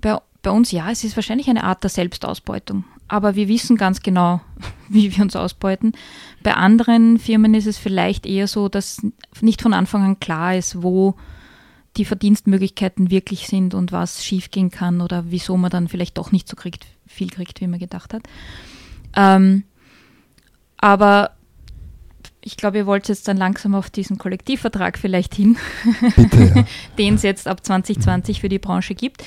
bei, bei uns, ja, es ist wahrscheinlich eine Art der Selbstausbeutung. Aber wir wissen ganz genau, wie wir uns ausbeuten. Bei anderen Firmen ist es vielleicht eher so, dass nicht von Anfang an klar ist, wo die Verdienstmöglichkeiten wirklich sind und was schiefgehen kann oder wieso man dann vielleicht doch nicht so kriegt, viel kriegt, wie man gedacht hat. Ähm, aber ich glaube, ihr wollt jetzt dann langsam auf diesen Kollektivvertrag vielleicht hin, ja. den es jetzt ab 2020 für die Branche gibt.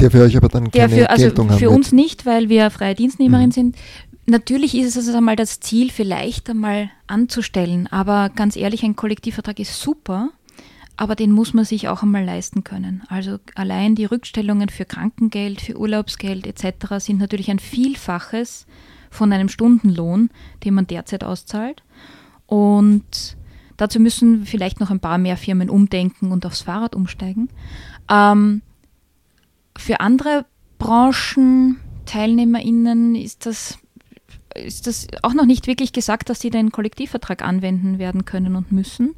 Der für euch aber dann Der keine für, also Geltung haben für wird. uns nicht, weil wir freie Dienstnehmerin Mhm. sind. Natürlich ist es also einmal das Ziel, vielleicht einmal anzustellen, aber ganz ehrlich, ein Kollektivvertrag ist super, aber den muss man sich auch einmal leisten können. Also allein die Rückstellungen für Krankengeld, für Urlaubsgeld etc. sind natürlich ein Vielfaches von einem Stundenlohn, den man derzeit auszahlt. Und dazu müssen vielleicht noch ein paar mehr Firmen umdenken und aufs Fahrrad umsteigen. Ähm, für andere Branchen, TeilnehmerInnen ist das, ist das auch noch nicht wirklich gesagt, dass sie den Kollektivvertrag anwenden werden können und müssen.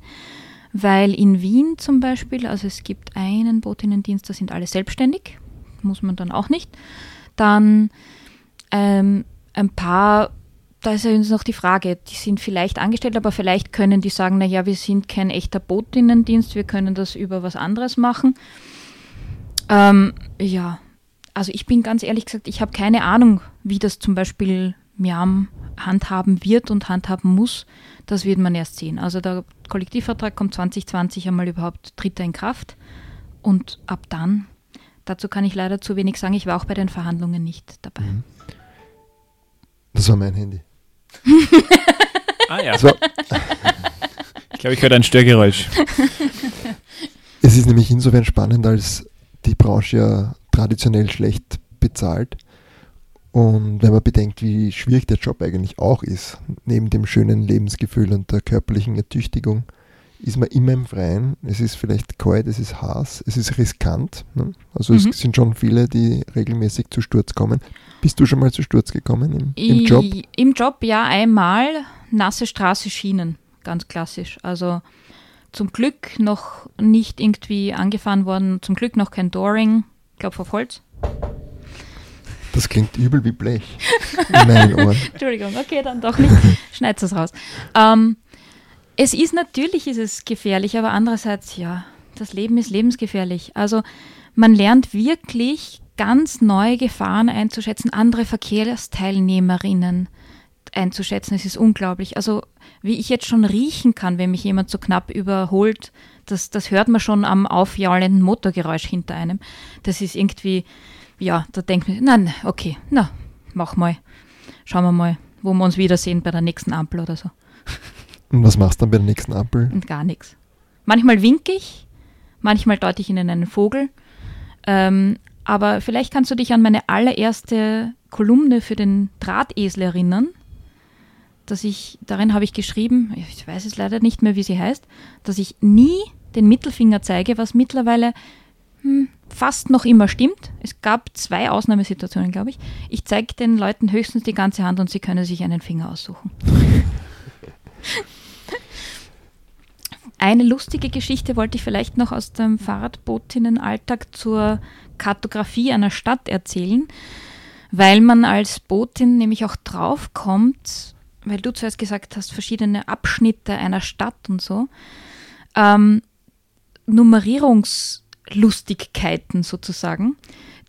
Weil in Wien zum Beispiel, also es gibt einen Botinnendienst, da sind alle selbstständig, muss man dann auch nicht. Dann ähm, ein paar, da ist ja uns noch die Frage, die sind vielleicht angestellt, aber vielleicht können die sagen, naja, wir sind kein echter Botinnendienst, wir können das über was anderes machen. Ähm, ja, also ich bin ganz ehrlich gesagt, ich habe keine Ahnung, wie das zum Beispiel Miam handhaben wird und handhaben muss. Das wird man erst sehen. Also der Kollektivvertrag kommt 2020 einmal überhaupt, tritt er in Kraft. Und ab dann, dazu kann ich leider zu wenig sagen, ich war auch bei den Verhandlungen nicht dabei. Mhm. Das war mein Handy. Ah ja, war, ich glaube, ich höre ein Störgeräusch. Es ist nämlich insofern spannend, als die Branche ja traditionell schlecht bezahlt. Und wenn man bedenkt, wie schwierig der Job eigentlich auch ist, neben dem schönen Lebensgefühl und der körperlichen Ertüchtigung, ist man immer im Freien. Es ist vielleicht kalt, es ist heiß, es ist riskant. Ne? Also es Mhm. sind schon viele, die regelmäßig zu Sturz kommen. Bist du schon mal zu Sturz gekommen im, im Job? Im Job ja einmal nasse Straße Schienen, ganz klassisch. Also zum Glück noch nicht irgendwie angefahren worden, zum Glück noch kein Dooring, ich glaube auf Holz. Das klingt übel wie Blech in meinen Ohren. Entschuldigung, okay, dann doch nicht. Schneid's es raus. Ähm, es ist natürlich ist es gefährlich, aber andererseits, ja, das Leben ist lebensgefährlich. Also man lernt wirklich ganz neue Gefahren einzuschätzen, andere Verkehrsteilnehmerinnen einzuschätzen. Es ist unglaublich. Also wie ich jetzt schon riechen kann, wenn mich jemand so knapp überholt, das, das hört man schon am aufjaulenden Motorgeräusch hinter einem. Das ist irgendwie, ja, da denkt man, nein, okay, na, mach mal. Schauen wir mal, wo wir uns wiedersehen bei der nächsten Ampel oder so. Und was machst du dann bei der nächsten Ampel? Und gar nichts. Manchmal winke ich, manchmal deute ich ihnen einen Vogel. Ähm, aber vielleicht kannst du dich an meine allererste Kolumne für den Drahtesel erinnern. Dass ich, darin habe ich geschrieben, ich weiß es leider nicht mehr, wie sie heißt, dass ich nie den Mittelfinger zeige, was mittlerweile hm, fast noch immer stimmt. Es gab zwei Ausnahmesituationen, glaube ich. Ich zeige den Leuten höchstens die ganze Hand und sie können sich einen Finger aussuchen. Eine lustige Geschichte wollte ich vielleicht noch aus dem Fahrradbotinnenalltag zur Kartografie einer Stadt erzählen, weil man als Botin nämlich auch draufkommt, weil du zuerst gesagt hast, verschiedene Abschnitte einer Stadt und so, ähm, Nummerierungslustigkeiten sozusagen,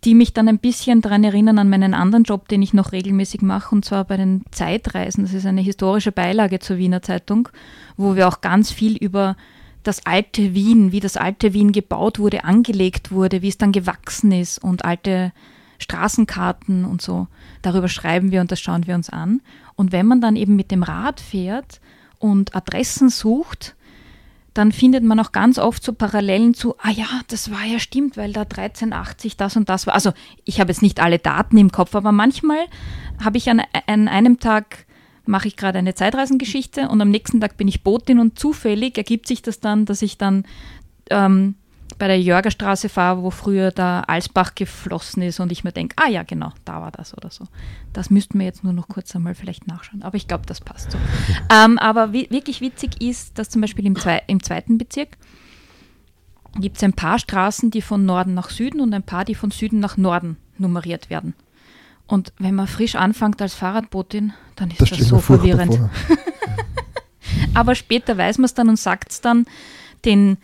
die mich dann ein bisschen daran erinnern an meinen anderen Job, den ich noch regelmäßig mache, und zwar bei den Zeitreisen. Das ist eine historische Beilage zur Wiener Zeitung, wo wir auch ganz viel über das alte Wien, wie das alte Wien gebaut wurde, angelegt wurde, wie es dann gewachsen ist und alte Straßenkarten und so. Darüber schreiben wir und das schauen wir uns an. Und wenn man dann eben mit dem Rad fährt und Adressen sucht, dann findet man auch ganz oft so Parallelen zu, ah ja, das war ja stimmt, weil da 1380 das und das war. Also ich habe jetzt nicht alle Daten im Kopf, aber manchmal habe ich an, an einem Tag mache ich gerade eine Zeitreisengeschichte und am nächsten Tag bin ich Botin und zufällig ergibt sich das dann, dass ich dann ähm, bei der Jörgerstraße fahre, wo früher der Alsbach geflossen ist und ich mir denke, ah ja, genau, da war das oder so. Das müssten wir jetzt nur noch kurz einmal vielleicht nachschauen, aber ich glaube, das passt so. ähm, aber wi wirklich witzig ist, dass zum Beispiel im, Zwe im zweiten Bezirk gibt es ein paar Straßen, die von Norden nach Süden und ein paar, die von Süden nach Norden nummeriert werden. Und wenn man frisch anfängt als Fahrradbotin, dann ist Das das, so verwirrend. Aber später weiß man es dann und sagt es dann den,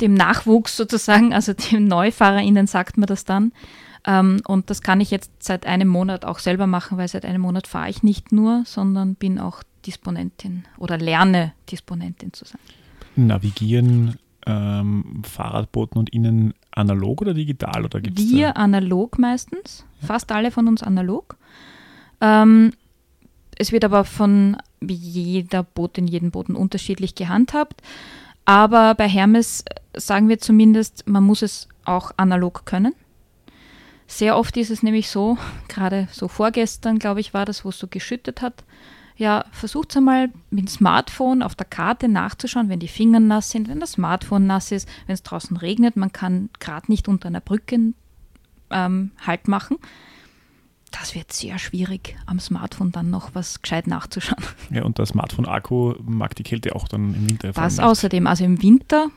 dem Nachwuchs sozusagen, also den NeufahrerInnen sagt man das dann. Ähm, und das kann ich jetzt seit einem Monat auch selber machen, weil seit einem Monat fahre ich nicht nur, sondern bin auch Disponentin oder lerne Disponentin zu sein. Navigieren ähm, Fahrradboten und Ihnen analog oder digital? Oder gibt's Wir analog meistens, fast alle von uns analog. Ähm, es wird aber von jeder Botin, jedem Boten unterschiedlich gehandhabt. Aber bei Hermes sagen wir zumindest, man muss es auch analog können. Sehr oft ist es nämlich so, gerade so vorgestern, glaube ich, war das, wo es so geschüttet hat. Ja, versucht einmal mit dem Smartphone auf der Karte nachzuschauen, wenn die Finger nass sind, wenn das Smartphone nass ist, wenn es draußen regnet. Man kann gerade nicht unter einer Brücke ähm, Halt machen. Das wird sehr schwierig, am Smartphone dann noch was gescheit nachzuschauen. Ja, und der Smartphone-Akku mag die Kälte auch dann im Winter. Das nicht. außerdem, also im Winter,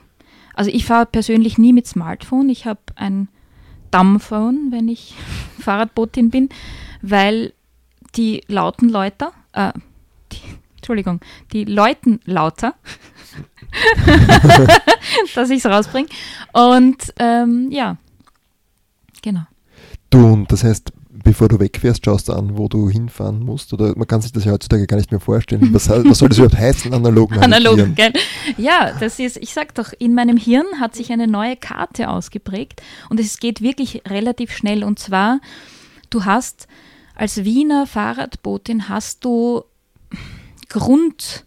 also ich fahre persönlich nie mit Smartphone, ich habe ein Dumbphone, wenn ich Fahrradbotin bin, weil die lauten Leute, äh, die, Entschuldigung, die läuten lauter, dass ich es rausbringe. Und ähm, ja, genau. Du, und das heißt, bevor du wegfährst, schaust du an, wo du hinfahren musst. Oder man kann sich das ja heutzutage gar nicht mehr vorstellen. Was, was soll das überhaupt heißen, analog Analog, gell? Ja, das ist, ich sag doch, in meinem Hirn hat sich eine neue Karte ausgeprägt und es geht wirklich relativ schnell. Und zwar, du hast als Wiener Fahrradbotin hast du Grundzüge,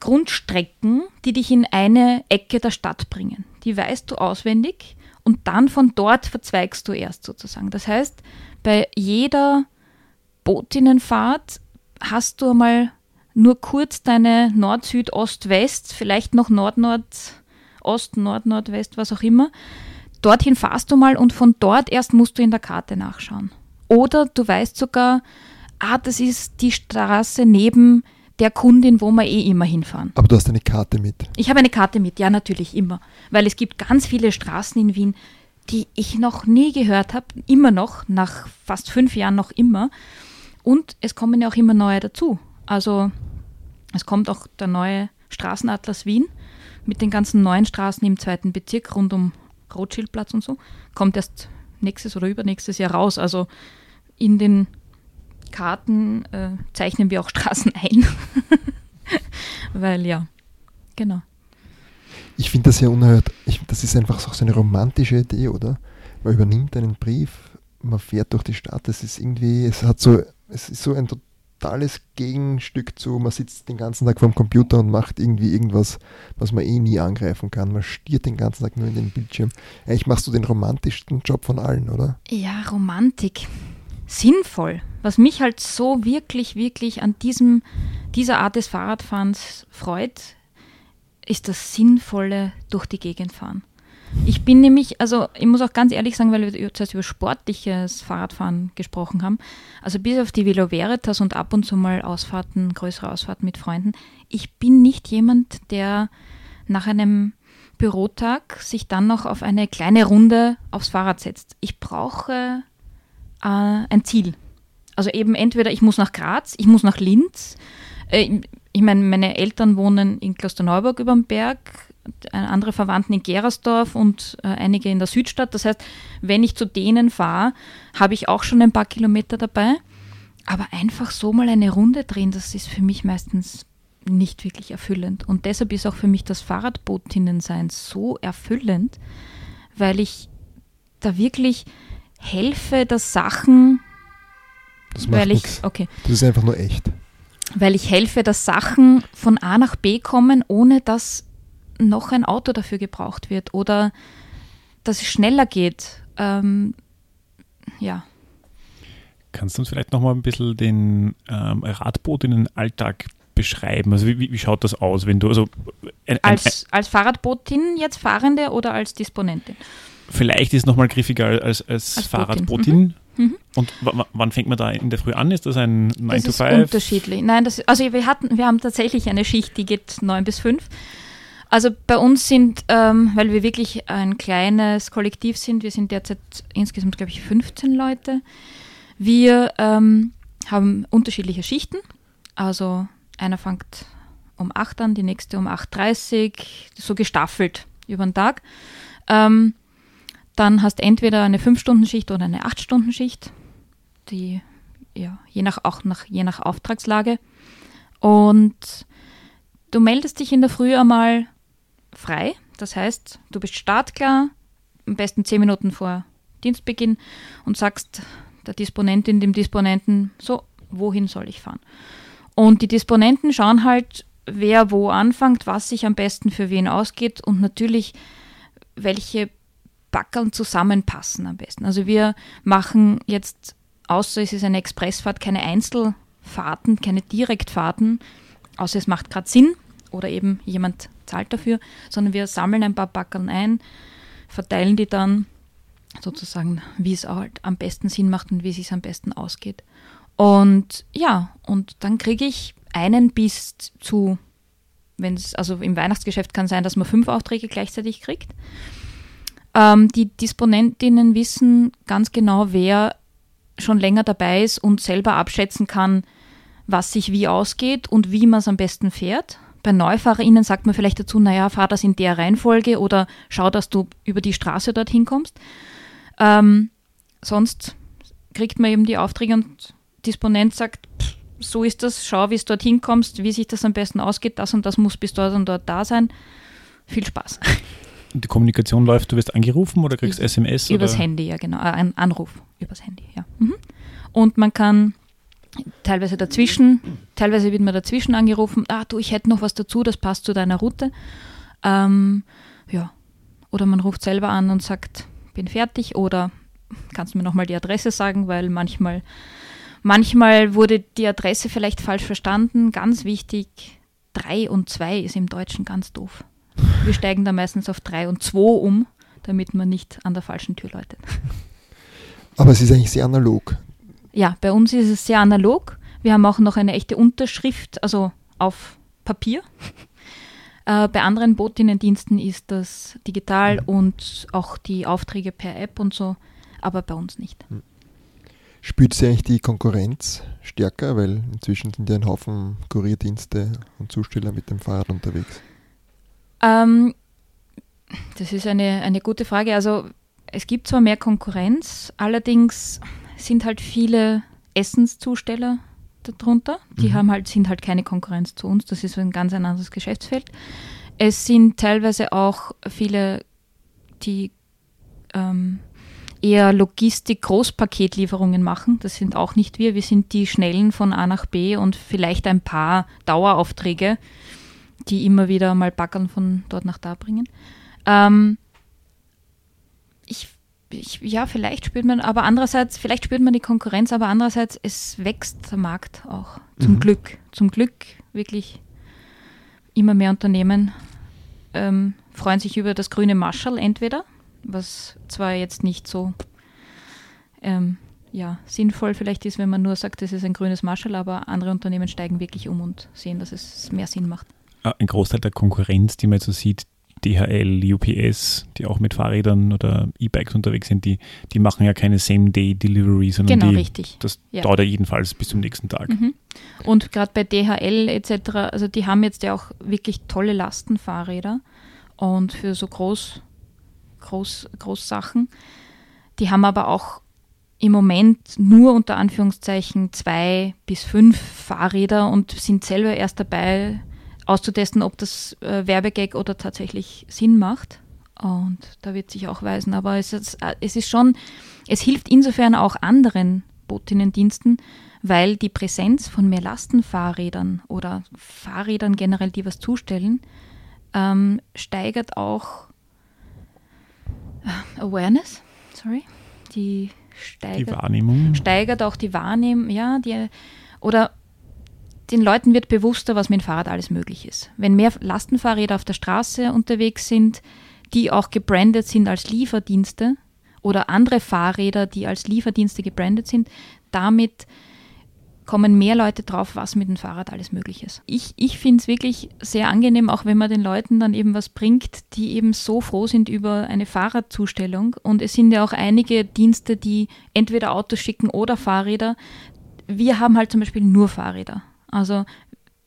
Grundstrecken, die dich in eine Ecke der Stadt bringen. Die weißt du auswendig und dann von dort verzweigst du erst sozusagen. Das heißt, bei jeder Botinnenfahrt hast du einmal nur kurz deine Nord, Süd, Ost, West, vielleicht noch Nord, Nord, Ost, Nord, Nordwest, was auch immer. Dorthin fahrst du mal und von dort erst musst du in der Karte nachschauen. Oder du weißt sogar, ah, das ist die Straße neben der Kundin, wo wir eh immer hinfahren. Aber du hast eine Karte mit. Ich habe eine Karte mit, ja, natürlich immer. Weil es gibt ganz viele Straßen in Wien, die ich noch nie gehört habe, immer noch, nach fast fünf Jahren noch immer. Und es kommen ja auch immer neue dazu. Also es kommt auch der neue Straßenatlas Wien mit den ganzen neuen Straßen im zweiten Bezirk rund um Rothschildplatz und so. Kommt erst nächstes oder übernächstes Jahr raus. Also in den Karten äh, zeichnen wir auch Straßen ein. Weil ja, genau. Ich finde das ja unerhört. Ich, das ist einfach so eine romantische Idee, oder? Man übernimmt einen Brief, man fährt durch die Stadt. Es ist irgendwie, es hat so, es ist so ein totales Gegenstück zu, man sitzt den ganzen Tag vorm Computer und macht irgendwie irgendwas, was man eh nie angreifen kann. Man stiert den ganzen Tag nur in den Bildschirm. Eigentlich machst du den romantischsten Job von allen, oder? Ja, Romantik. Sinnvoll. Was mich halt so wirklich, wirklich an diesem, dieser Art des Fahrradfahrens freut, ist das sinnvolle durch die Gegend fahren. Ich bin nämlich, also ich muss auch ganz ehrlich sagen, weil wir zuerst über sportliches Fahrradfahren gesprochen haben, also bis auf die Velo Veritas und ab und zu mal Ausfahrten, größere Ausfahrten mit Freunden, ich bin nicht jemand, der nach einem Bürotag sich dann noch auf eine kleine Runde aufs Fahrrad setzt. Ich brauche äh, ein Ziel. Also eben entweder ich muss nach Graz, ich muss nach Linz. Äh, ich meine, meine Eltern wohnen in Klosterneuburg über dem Berg, andere Verwandten in Gerersdorf und äh, einige in der Südstadt. Das heißt, wenn ich zu denen fahre, habe ich auch schon ein paar Kilometer dabei. Aber einfach so mal eine Runde drehen, das ist für mich meistens nicht wirklich erfüllend. Und deshalb ist auch für mich das Fahrradbotinnensein so erfüllend, weil ich da wirklich helfe, dass Sachen. Das macht weil ich, nix. okay, Das ist einfach nur echt. weil ich helfe, dass Sachen von A nach B kommen, ohne dass noch ein Auto dafür gebraucht wird oder dass es schneller geht. Ähm, ja, Kannst du uns vielleicht nochmal ein bisschen den ähm, Radbotinnen-Alltag beschreiben? Also wie, wie, wie schaut das aus, wenn du, also ein, ein, als, als Fahrradbotin jetzt Fahrende oder als Disponentin? Vielleicht ist es nochmal griffiger als, als, Als Botin. Fahrradbotin. Mhm. Und w- w- wann fängt man da in der Früh an? Ist das ein 9 Das to ist 5? unterschiedlich. Nein, das, also wir hatten, wir haben tatsächlich eine Schicht, die geht neun bis fünf. Also bei uns sind, ähm, weil wir wirklich ein kleines Kollektiv sind, wir sind derzeit insgesamt, glaube ich, 15 Leute. Wir ähm, haben unterschiedliche Schichten. Also einer fängt um 8 an, die nächste um 8.30 Uhr, so gestaffelt über den Tag. Ähm, dann hast entweder eine 5-Stunden-Schicht oder eine 8-Stunden-Schicht, die ja, je nach, auch nach, je nach Auftragslage. Und du meldest dich in der Früh einmal frei. Das heißt, du bist startklar, am besten 10 Minuten vor Dienstbeginn und sagst der Disponentin, dem Disponenten, so, wohin soll ich fahren? Und die Disponenten schauen halt, wer wo anfängt, was sich am besten für wen ausgeht und natürlich, welche Backeln zusammenpassen am besten. Also wir machen jetzt, außer es ist eine Expressfahrt, keine Einzelfahrten, keine Direktfahrten, außer es macht gerade Sinn oder eben jemand zahlt dafür, sondern wir sammeln ein paar Backeln ein, verteilen die dann sozusagen, wie es halt am besten Sinn macht und wie es sich am besten ausgeht. Und ja, und dann kriege ich einen bis zu, wenn es, also im Weihnachtsgeschäft kann sein, dass man fünf Aufträge gleichzeitig kriegt. Ähm, die Disponentinnen wissen ganz genau, wer schon länger dabei ist und selber abschätzen kann, was sich wie ausgeht und wie man es am besten fährt. Bei NeufahrerInnen sagt man vielleicht dazu, naja, fahr das in der Reihenfolge oder schau, dass du über die Straße dorthin kommst. Ähm, sonst kriegt man eben die Aufträge und Disponent sagt, pff, so ist das, schau, wie es dorthin kommst, wie sich das am besten ausgeht, das und das muss bis dort und dort da sein. Viel Spaß. Die Kommunikation läuft, du wirst angerufen oder kriegst SMS? Übers oder? Handy, ja genau. Äh, Ein Anruf übers Handy, ja. Mhm. Und man kann teilweise dazwischen, teilweise wird man dazwischen angerufen, ah du, ich hätte noch was dazu, das passt zu deiner Route. Ähm, ja. Oder man ruft selber an und sagt, bin fertig oder kannst du mir nochmal die Adresse sagen, weil manchmal Manchmal wurde die Adresse vielleicht falsch verstanden. Ganz wichtig, 3 und 2 ist im Deutschen ganz doof. Wir steigen da meistens auf 3 und 2 um, damit man nicht an der falschen Tür läutet. Aber es ist eigentlich sehr analog. Ja, bei uns ist es sehr analog. Wir haben auch noch eine echte Unterschrift, also auf Papier. Äh, bei anderen Botinnendiensten ist das digital und auch die Aufträge per App und so, aber bei uns nicht. Mhm. Spürt sie eigentlich die Konkurrenz stärker, weil inzwischen sind ja ein Haufen Kurierdienste und Zusteller mit dem Fahrrad unterwegs? Ähm, das ist eine, eine gute Frage. Also es gibt zwar mehr Konkurrenz, allerdings sind halt viele Essenszusteller darunter. Die mhm. haben halt, sind halt keine Konkurrenz zu uns. Das ist ein ganz ein anderes Geschäftsfeld. Es sind teilweise auch viele, die ähm, eher Logistik-Großpaketlieferungen machen. Das sind auch nicht wir. Wir sind die Schnellen von A nach B und vielleicht ein paar Daueraufträge, die immer wieder mal Backern von dort nach da bringen. Ähm, ich ich, ja, vielleicht spürt man, aber andererseits, vielleicht spürt man die Konkurrenz, aber andererseits, es wächst der Markt auch. Zum mhm. Glück. Zum Glück wirklich immer mehr Unternehmen ähm, freuen sich über das grüne Marshall entweder, was zwar jetzt nicht so ähm, ja, sinnvoll vielleicht ist, wenn man nur sagt, das ist ein grünes Marshall, aber andere Unternehmen steigen wirklich um und sehen, dass es mehr Sinn macht. Ah, ein Großteil der Konkurrenz, die man jetzt so sieht, DHL, UPS, die auch mit Fahrrädern oder E-Bikes unterwegs sind, die, die machen ja keine Same-Day-Delivery, sondern genau, die, richtig. das ja. dauert ja jedenfalls bis zum nächsten Tag. Mhm. Und gerade bei DHL etc., also die haben jetzt ja auch wirklich tolle Lastenfahrräder und für so groß, groß, Großsachen. Die haben aber auch im Moment nur unter Anführungszeichen zwei bis fünf Fahrräder und sind selber erst dabei, auszutesten, ob das äh, Werbegag oder tatsächlich Sinn macht. Und da wird sich auch weisen. Aber es ist, äh, es ist schon, es hilft insofern auch anderen Botinnendiensten, weil die Präsenz von mehr Lastenfahrrädern oder Fahrrädern generell, die was zustellen, ähm, steigert auch äh, Awareness, sorry, die steigert, die Wahrnehmung. steigert auch die Wahrnehmung, ja, die, oder den Leuten wird bewusster, was mit dem Fahrrad alles möglich ist. Wenn mehr Lastenfahrräder auf der Straße unterwegs sind, die auch gebrandet sind als Lieferdienste oder andere Fahrräder, die als Lieferdienste gebrandet sind, damit kommen mehr Leute drauf, was mit dem Fahrrad alles möglich ist. Ich, ich finde es wirklich sehr angenehm, auch wenn man den Leuten dann eben was bringt, die eben so froh sind über eine Fahrradzustellung. Und es sind ja auch einige Dienste, die entweder Autos schicken oder Fahrräder. Wir haben halt zum Beispiel nur Fahrräder. Also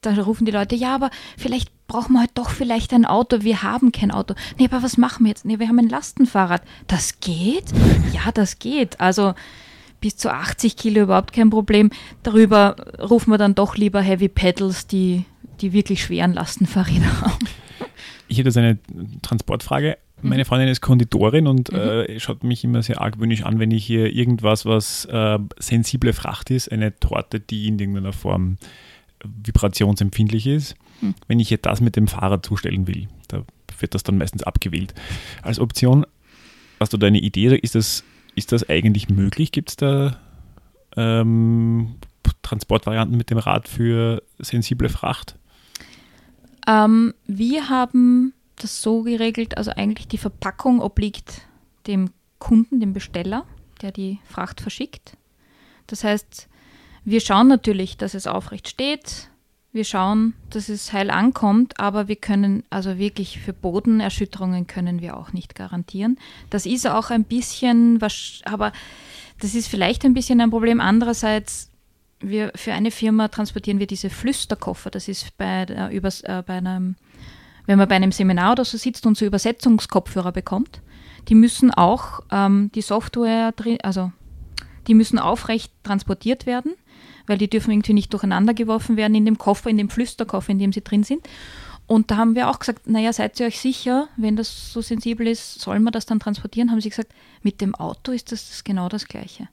da rufen die Leute, ja, aber vielleicht brauchen wir halt doch vielleicht ein Auto. Wir haben kein Auto. Nee, aber was machen wir jetzt? Nee, wir haben ein Lastenfahrrad. Das geht? Ja, das geht. Also bis zu 80 Kilo überhaupt kein Problem. Darüber rufen wir dann doch lieber Heavy Pedals, die, die wirklich schweren Lastenfahrräder haben. Ich hätte jetzt eine Transportfrage. Meine mhm. Freundin ist Konditorin und mhm. äh, schaut mich immer sehr argwöhnisch an, wenn ich hier irgendwas, was äh, sensible Fracht ist, eine Torte, die in irgendeiner Form vibrationsempfindlich ist, hm. wenn ich ihr das mit dem Fahrrad zustellen will. Da wird das dann meistens abgewählt. Als Option, hast du da eine Idee? Ist das, ist das eigentlich möglich? Gibt es da ähm, Transportvarianten mit dem Rad für sensible Fracht? Ähm, wir haben das so geregelt, also eigentlich die Verpackung obliegt dem Kunden, dem Besteller, der die Fracht verschickt. Das heißt, wir schauen natürlich, dass es aufrecht steht. Wir schauen, dass es heil ankommt, aber wir können, also wirklich für Bodenerschütterungen können wir auch nicht garantieren. Das ist auch ein bisschen, aber das ist vielleicht ein bisschen ein Problem. Andererseits, wir, für eine Firma transportieren wir diese Flüsterkoffer. Das ist bei, äh, übers, äh, bei einem, wenn man bei einem Seminar oder so sitzt und so Übersetzungskopfhörer bekommt. Die müssen auch ähm, die Software drin, also die müssen aufrecht transportiert werden weil die dürfen irgendwie nicht durcheinander geworfen werden in dem Koffer, in dem Flüsterkoffer, in dem sie drin sind. Und da haben wir auch gesagt, naja, seid ihr euch sicher, wenn das so sensibel ist, sollen wir das dann transportieren? Haben sie gesagt, mit dem Auto ist das genau das Gleiche.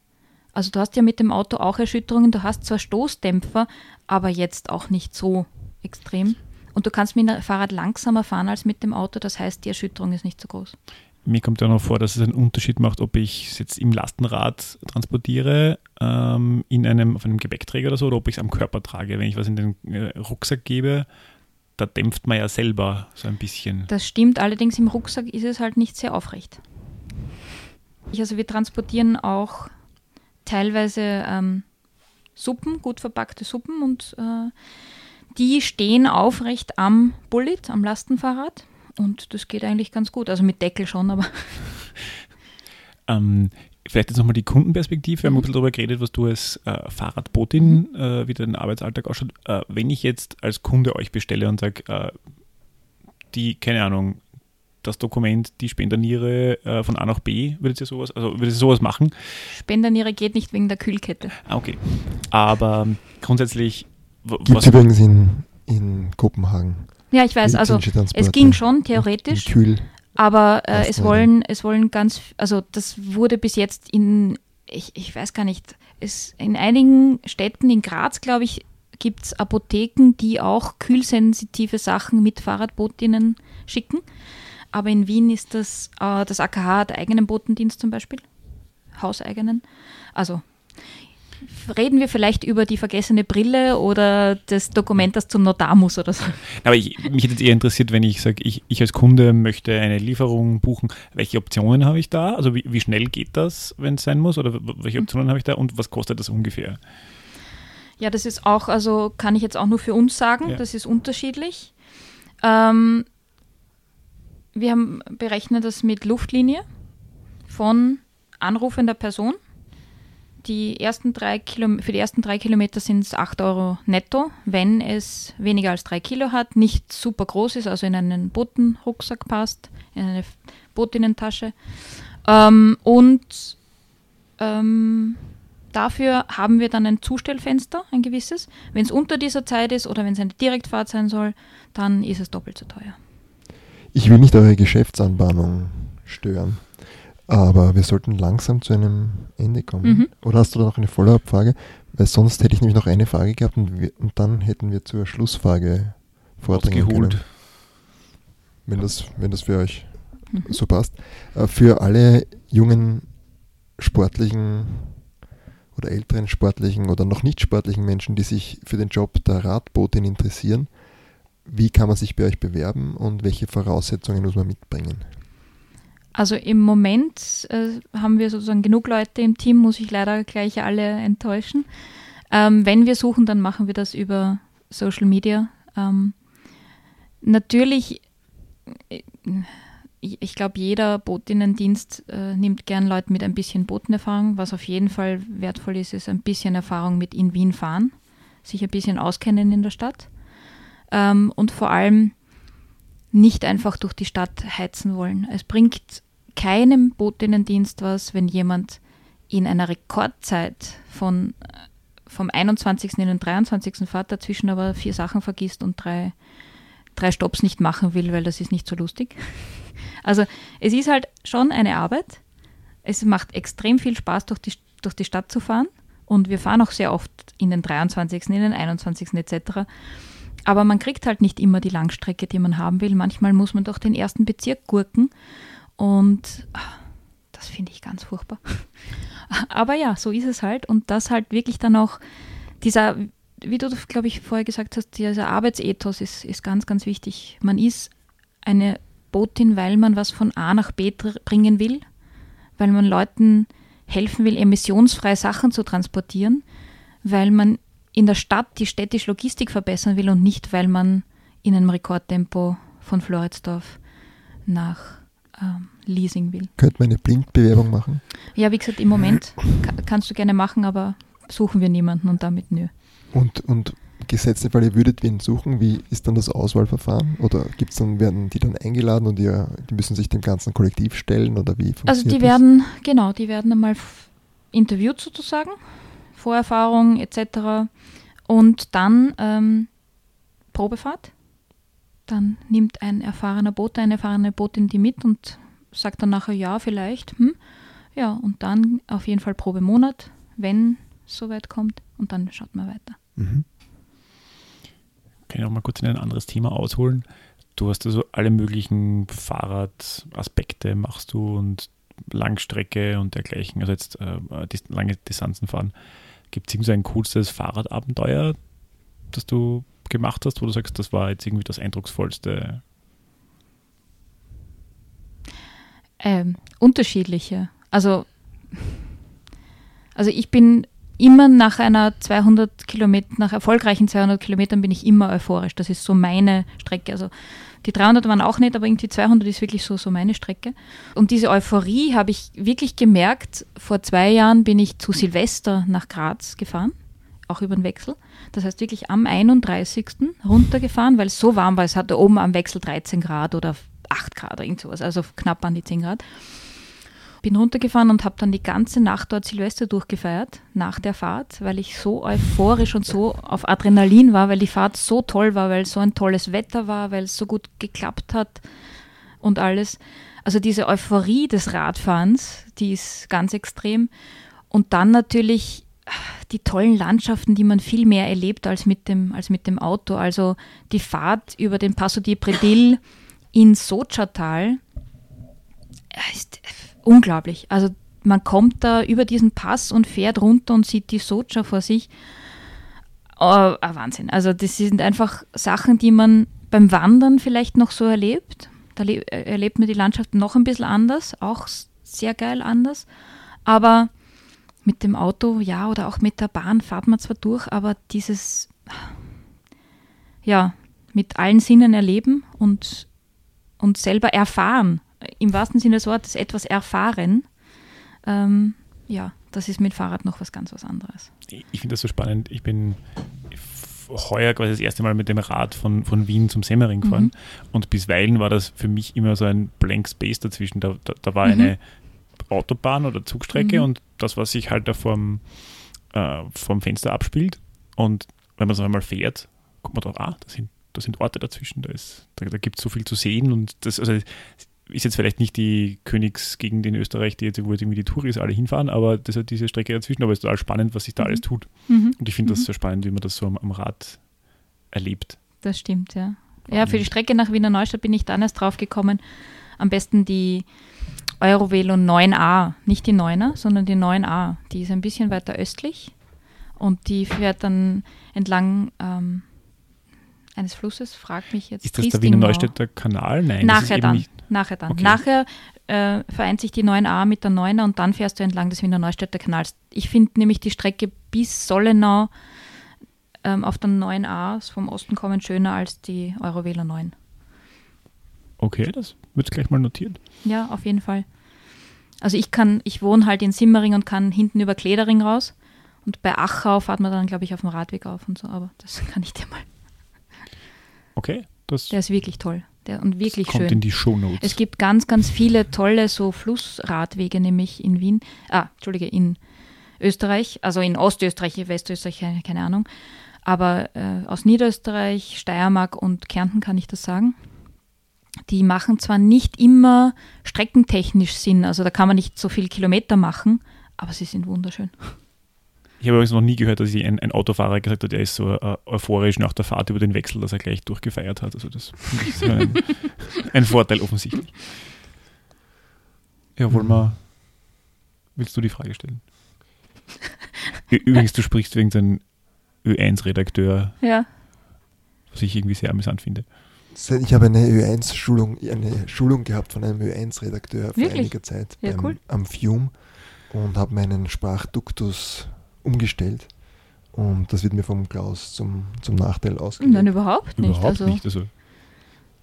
Also du hast ja mit dem Auto auch Erschütterungen, du hast zwar Stoßdämpfer, aber jetzt auch nicht so extrem. Und du kannst mit dem Fahrrad langsamer fahren als mit dem Auto, das heißt, die Erschütterung ist nicht so groß. Mir kommt ja noch vor, dass es einen Unterschied macht, ob ich es jetzt im Lastenrad transportiere, ähm, in einem, auf einem Gepäckträger oder so, oder ob ich es am Körper trage. Wenn ich was in den äh, Rucksack gebe, da dämpft man ja selber so ein bisschen. Das stimmt, allerdings im Rucksack ist es halt nicht sehr aufrecht. Also wir transportieren auch teilweise ähm, Suppen, gut verpackte Suppen und äh, die stehen aufrecht am Bullet, am Lastenfahrrad und das geht eigentlich ganz gut. Also mit Deckel schon, aber. ähm, vielleicht jetzt nochmal die Kundenperspektive. Wir haben ein bisschen darüber geredet, was du als äh, Fahrradbotin, mhm. äh, wie dein Arbeitsalltag ausschaut. Äh, wenn ich jetzt als Kunde euch bestelle und sage, äh, die, keine Ahnung, das Dokument, die Spenderniere äh, von A nach B, würdet ihr sowas, also würdet ihr sowas machen? Spenderniere geht nicht wegen der Kühlkette. Ah, okay. Aber grundsätzlich. Gibt es übrigens in, in Kopenhagen. Ja, ich weiß, also es ging schon theoretisch. Kühl aber äh, es wollen, es wollen ganz, also das wurde bis jetzt in, ich, ich weiß gar nicht, es, in einigen Städten, in Graz, glaube ich, gibt es Apotheken, die auch kühlsensitive Sachen mit Fahrradbotinnen schicken. Aber in Wien ist das, äh, das AKH hat eigenen Botendienst zum Beispiel, hauseigenen. Also reden wir vielleicht über die vergessene Brille oder das Dokument, das zum Notar muss oder so. Aber ich, mich hätte es eher interessiert, wenn ich sage, ich, ich als Kunde möchte eine Lieferung buchen, welche Optionen habe ich da? Also wie, wie schnell geht das, wenn es sein muss? Oder welche Optionen habe ich da und was kostet das ungefähr? Ja, das ist auch, also kann ich jetzt auch nur für uns sagen, ja. das ist unterschiedlich. Ähm, wir haben berechnet das mit Luftlinie von anrufender Person die ersten drei Kilo, für die ersten drei Kilometer sind es 8 Euro netto, wenn es weniger als drei Kilo hat, nicht super groß ist, also in einen Botenrucksack passt, in eine Botinnentasche. Ähm, und ähm, dafür haben wir dann ein Zustellfenster, ein gewisses. Wenn es unter dieser Zeit ist oder wenn es eine Direktfahrt sein soll, dann ist es doppelt so teuer. Ich will nicht eure Geschäftsanbahnung stören. Aber wir sollten langsam zu einem Ende kommen. Mhm. Oder hast du da noch eine Follow-up-Frage? Weil sonst hätte ich nämlich noch eine Frage gehabt und, wir, und dann hätten wir zur Schlussfrage vordringen können. Wenn das, wenn das für euch mhm. so passt. Äh, für alle jungen sportlichen oder älteren sportlichen oder noch nicht sportlichen Menschen, die sich für den Job der Radbotin interessieren, wie kann man sich bei euch bewerben und welche Voraussetzungen muss man mitbringen? Also im Moment äh, haben wir sozusagen genug Leute im Team, muss ich leider gleich alle enttäuschen. Ähm, wenn wir suchen, dann machen wir das über Social Media. Ähm, natürlich, äh, ich, ich glaube, jeder Botinnendienst äh, nimmt gern Leute mit ein bisschen Botenerfahrung. Was auf jeden Fall wertvoll ist, ist ein bisschen Erfahrung mit in Wien fahren, sich ein bisschen auskennen in der Stadt. Ähm, und vor allem nicht einfach durch die Stadt heizen wollen. Es bringt keinem Botinnendienst was, wenn jemand in einer Rekordzeit von vom 21. in den 23. fährt, dazwischen aber vier Sachen vergisst und drei, drei Stops nicht machen will, weil das ist nicht so lustig. Also es ist halt schon eine Arbeit. Es macht extrem viel Spaß, durch die, durch die Stadt zu fahren. Und wir fahren auch sehr oft in den 23., in den 21. etc. Aber man kriegt halt nicht immer die Langstrecke, die man haben will. Manchmal muss man durch den ersten Bezirk gurken und ach, das finde ich ganz furchtbar. Aber ja, so ist es halt. Und das halt wirklich dann auch dieser, wie du, glaube ich, vorher gesagt hast, dieser Arbeitsethos ist, ist ganz, ganz wichtig. Man ist eine Botin, weil man was von A nach B bringen will, weil man Leuten helfen will, emissionsfreie Sachen zu transportieren, weil man in der Stadt die städtische Logistik verbessern will und nicht, weil man in einem Rekordtempo von Floridsdorf nach ähm, Leasing will. Könnte man eine Blindbewerbung machen? Ja, wie gesagt, im Moment kannst du gerne machen, aber suchen wir niemanden und damit nö. Und, und gesetzt im Fall, ihr würdet wen suchen, wie ist dann das Auswahlverfahren? Oder gibt's dann, werden die dann eingeladen und ihr, die müssen sich dem ganzen Kollektiv stellen oder wie Also die das? werden, genau, die werden einmal interviewt sozusagen, Vorerfahrung etc. Und dann ähm, Probefahrt dann nimmt ein erfahrener Bote, eine erfahrene Botin die mit und sagt dann nachher, ja, vielleicht. Hm? Ja, und dann auf jeden Fall Probemonat, wenn es soweit kommt. Und dann schaut man weiter. Mhm. Kann ich auch mal kurz in ein anderes Thema ausholen. du hast also alle möglichen Fahrradaspekte machst du und Langstrecke und dergleichen, also jetzt äh, lange Distanzen fahren. Gibt es irgendwie so ein coolstes Fahrradabenteuer, das du gemacht hast, wo du sagst, das war jetzt irgendwie das eindrucksvollste? Ähm, unterschiedliche. Also, also ich bin immer nach einer 200 Kilometer, nach erfolgreichen 200 Kilometern bin ich immer euphorisch. Das ist so meine Strecke. Also die 300 waren auch nicht, aber irgendwie 200 ist wirklich so, so meine Strecke. Und diese Euphorie habe ich wirklich gemerkt. Vor zwei Jahren bin ich zu Silvester nach Graz gefahren, auch über den Wechsel. Das heißt wirklich am 31. runtergefahren, weil es so warm war. Es hatte oben am Wechsel 13 Grad oder 8 Grad oder irgend sowas, also knapp an die 10 Grad. Bin runtergefahren und habe dann die ganze Nacht dort Silvester durchgefeiert, nach der Fahrt, weil ich so euphorisch und so auf Adrenalin war, weil die Fahrt so toll war, weil so ein tolles Wetter war, weil es so gut geklappt hat und alles. Also diese Euphorie des Radfahrens, die ist ganz extrem. Und dann natürlich die tollen Landschaften, die man viel mehr erlebt als mit dem, als mit dem Auto. Also die Fahrt über den Passo di Predil in Sochatal ist unglaublich. Also man kommt da über diesen Pass und fährt runter und sieht die Socha vor sich. Oh, Wahnsinn. Also das sind einfach Sachen, die man beim Wandern vielleicht noch so erlebt. Da erlebt man die Landschaft noch ein bisschen anders, auch sehr geil anders. Aber mit dem Auto, ja, oder auch mit der Bahn fahrt man zwar durch, aber dieses, ja, mit allen Sinnen erleben und, und selber erfahren, im wahrsten Sinne des Wortes etwas erfahren, ähm, ja, das ist mit Fahrrad noch was ganz was anderes. Ich finde das so spannend. Ich bin heuer quasi das erste Mal mit dem Rad von, von Wien zum Semmering gefahren mhm. und bisweilen war das für mich immer so ein Blank Space dazwischen. Da, da, da war mhm. eine Autobahn oder Zugstrecke mhm. und das, was sich halt da vom, äh, vom Fenster abspielt und wenn man so einmal fährt, guckt man drauf, ah, da sind, da sind Orte dazwischen, da, da, da gibt es so viel zu sehen und das, also ist jetzt vielleicht nicht die Königsgegend in Österreich, die jetzt, wo jetzt irgendwie die Touris alle hinfahren, aber das hat diese Strecke dazwischen, aber es ist total spannend, was sich da mhm. alles tut. Mhm. Und ich finde mhm. das so spannend, wie man das so am, am, Rad erlebt. Das stimmt, ja. Ja, für die Strecke nach Wiener Neustadt bin ich dann erst drauf gekommen. Am besten die Eurovelo 9a, nicht die 9er, sondern die 9a. Die ist ein bisschen weiter östlich und die fährt dann entlang ähm, eines Flusses, fragt mich jetzt. Ist das der Wiener Neustädter Kanal? Nein, nachher dann. Nachher dann. Okay. Nachher äh, vereint sich die 9a mit der 9er und dann fährst du entlang des Wiener Neustädter Kanals. Ich finde nämlich die Strecke bis Sollenau ähm, auf der 9a vom Osten kommen schöner als die Eurovelo 9. Okay, das wird gleich mal notiert. Ja, auf jeden Fall. Also ich kann, ich wohne halt in Simmering und kann hinten über Kledering raus. Und bei Achau fahrt man dann, glaube ich, auf dem Radweg auf und so, aber das kann ich dir mal. Okay. Das der ist wirklich toll. Der, und wirklich kommt schön. in die Shownotes. Es gibt ganz, ganz viele tolle so Flussradwege, nämlich in Wien, ah, Entschuldige, in Österreich, also in Ostösterreich, Westösterreich, keine, keine Ahnung. Aber äh, aus Niederösterreich, Steiermark und Kärnten kann ich das sagen. Die machen zwar nicht immer streckentechnisch Sinn, also da kann man nicht so viele Kilometer machen, aber sie sind wunderschön. Ich habe übrigens noch nie gehört, dass ein, ein Autofahrer gesagt hat, er ist so äh, euphorisch nach der Fahrt über den Wechsel, dass er gleich durchgefeiert hat. Also das ist ein, ein Vorteil offensichtlich. Ja, wollen wir. Willst du die Frage stellen? Übrigens, du sprichst wegen so einem Ö1-Redakteur. Ja. Was ich irgendwie sehr amüsant finde. Ich habe eine Ö1-Schulung, eine Schulung gehabt von einem Ö1-Redakteur vor einiger Zeit ja, beim, cool. am Fume und habe meinen Sprachduktus umgestellt. Und das wird mir vom Klaus zum, zum Nachteil ausgelegt. Nein, überhaupt nicht. Überhaupt also, nicht. Also.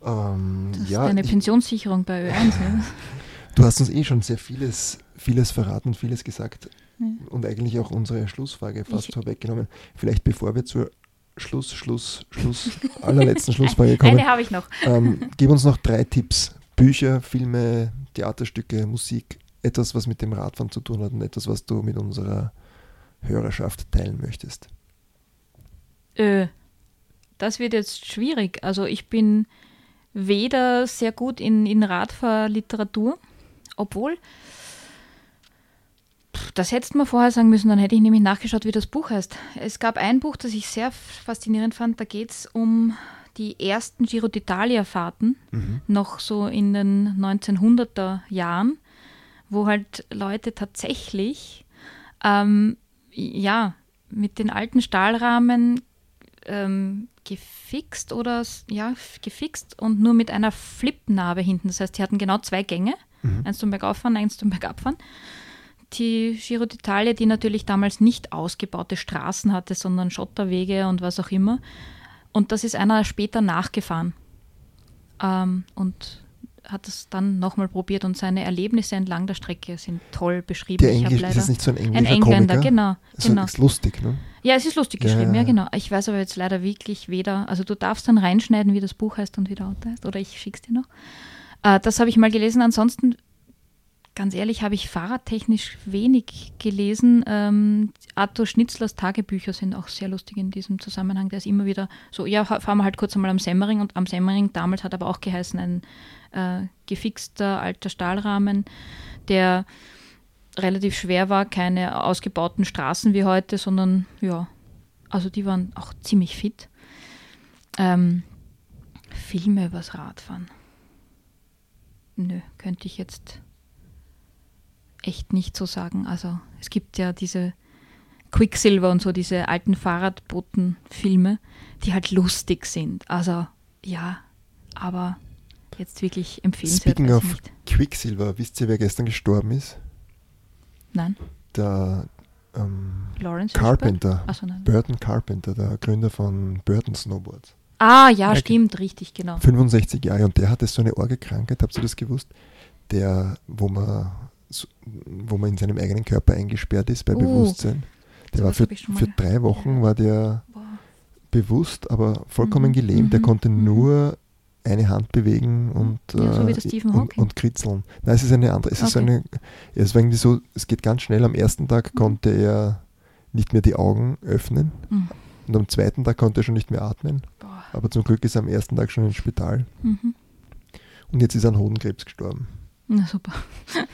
Ähm, das ja, ist eine Pensionssicherung bei Ö1. ja. Du hast uns eh schon sehr vieles, vieles verraten, vieles gesagt ja. und eigentlich auch unsere Schlussfrage fast ich, vorweggenommen. Vielleicht bevor wir zur Schluss, Schluss, Schluss, allerletzten Schlussfrage kommen. Eine habe ich noch. Ähm, gib uns noch drei Tipps. Bücher, Filme, Theaterstücke, Musik. Etwas, was mit dem Radfahren zu tun hat und etwas, was du mit unserer Hörerschaft teilen möchtest? Äh, das wird jetzt schwierig. Also ich bin weder sehr gut in, in Radfahrliteratur, obwohl, das hättest du mir vorher sagen müssen, dann hätte ich nämlich nachgeschaut, wie das Buch heißt. Es gab ein Buch, das ich sehr faszinierend fand, da geht es um die ersten Giro d'Italia-Fahrten, Mhm. noch so in den 1900er Jahren, wo halt Leute tatsächlich ähm, ja mit den alten Stahlrahmen ähm, gefixt oder ja gefixt und nur mit einer Flipnarbe hinten. Das heißt, die hatten genau zwei Gänge, Mhm. eins zum Bergauffahren, eins zum Bergabfahren. Die Giro d'Italia, die natürlich damals nicht ausgebaute Straßen hatte, sondern Schotterwege und was auch immer. Und das ist einer später nachgefahren ähm, und hat es dann nochmal probiert und seine Erlebnisse entlang der Strecke sind toll beschrieben. Der Englisch, ist es nicht so ein ein englischer Engländer, Komiker? genau, So, genau. Ist lustig, ne? Ja, es ist lustig Ja, geschrieben, ja, ja, ja. genau. Ich weiß aber jetzt leider wirklich weder, also du darfst dann reinschneiden, wie das Buch heißt und wie der Autor heißt, oder ich schick's dir noch. Äh, das habe ich mal gelesen. Ansonsten, ganz ehrlich, habe ich fahrradtechnisch wenig gelesen. Ähm, Arthur Schnitzlers Tagebücher sind auch sehr lustig in diesem Zusammenhang. Der ist immer wieder so, ja, fa- fahren wir halt kurz einmal am Semmering und am Semmering damals hat aber auch geheißen, ein äh, gefixter alter Stahlrahmen, der relativ schwer war, keine ausgebauten Straßen wie heute, sondern ja, also die waren auch ziemlich fit. Ähm, Filme übers Radfahren. Nö, könnte ich jetzt echt nicht so sagen. Also es gibt ja diese Quicksilver und so, diese alten Fahrradboten-Filme, die halt lustig sind. Also ja, aber jetzt wirklich empfehlenswert. Speaking of ich nicht. Quicksilver, wisst ihr, wer gestern gestorben ist? Nein, Der ähm, Lawrence? Carpenter. Nein. Burton Carpenter, der Gründer von Burton Snowboards. Ah, ja, Okay. stimmt, richtig, genau. 65 Jahre und der hatte so eine Orgelkrankheit, habt ihr das gewusst? Der, wo man, so- wo man in seinem eigenen Körper eingesperrt ist bei Uh, Bewusstsein. Der war für, für drei Wochen war der Boah. bewusst, aber vollkommen Mhm, gelähmt. Der mhm, konnte mhm. nur eine Hand bewegen und, Ja, so äh, und, und kritzeln. Nein, es ist eine andere. Es ist Okay. eine, es war irgendwie so, es geht ganz schnell. Am ersten Tag Mhm. konnte er nicht mehr die Augen öffnen Mhm. und am zweiten Tag konnte er schon nicht mehr atmen. Boah. Aber zum Glück ist er am ersten Tag schon ins Spital Mhm. und jetzt ist er an Hodenkrebs gestorben. Na super.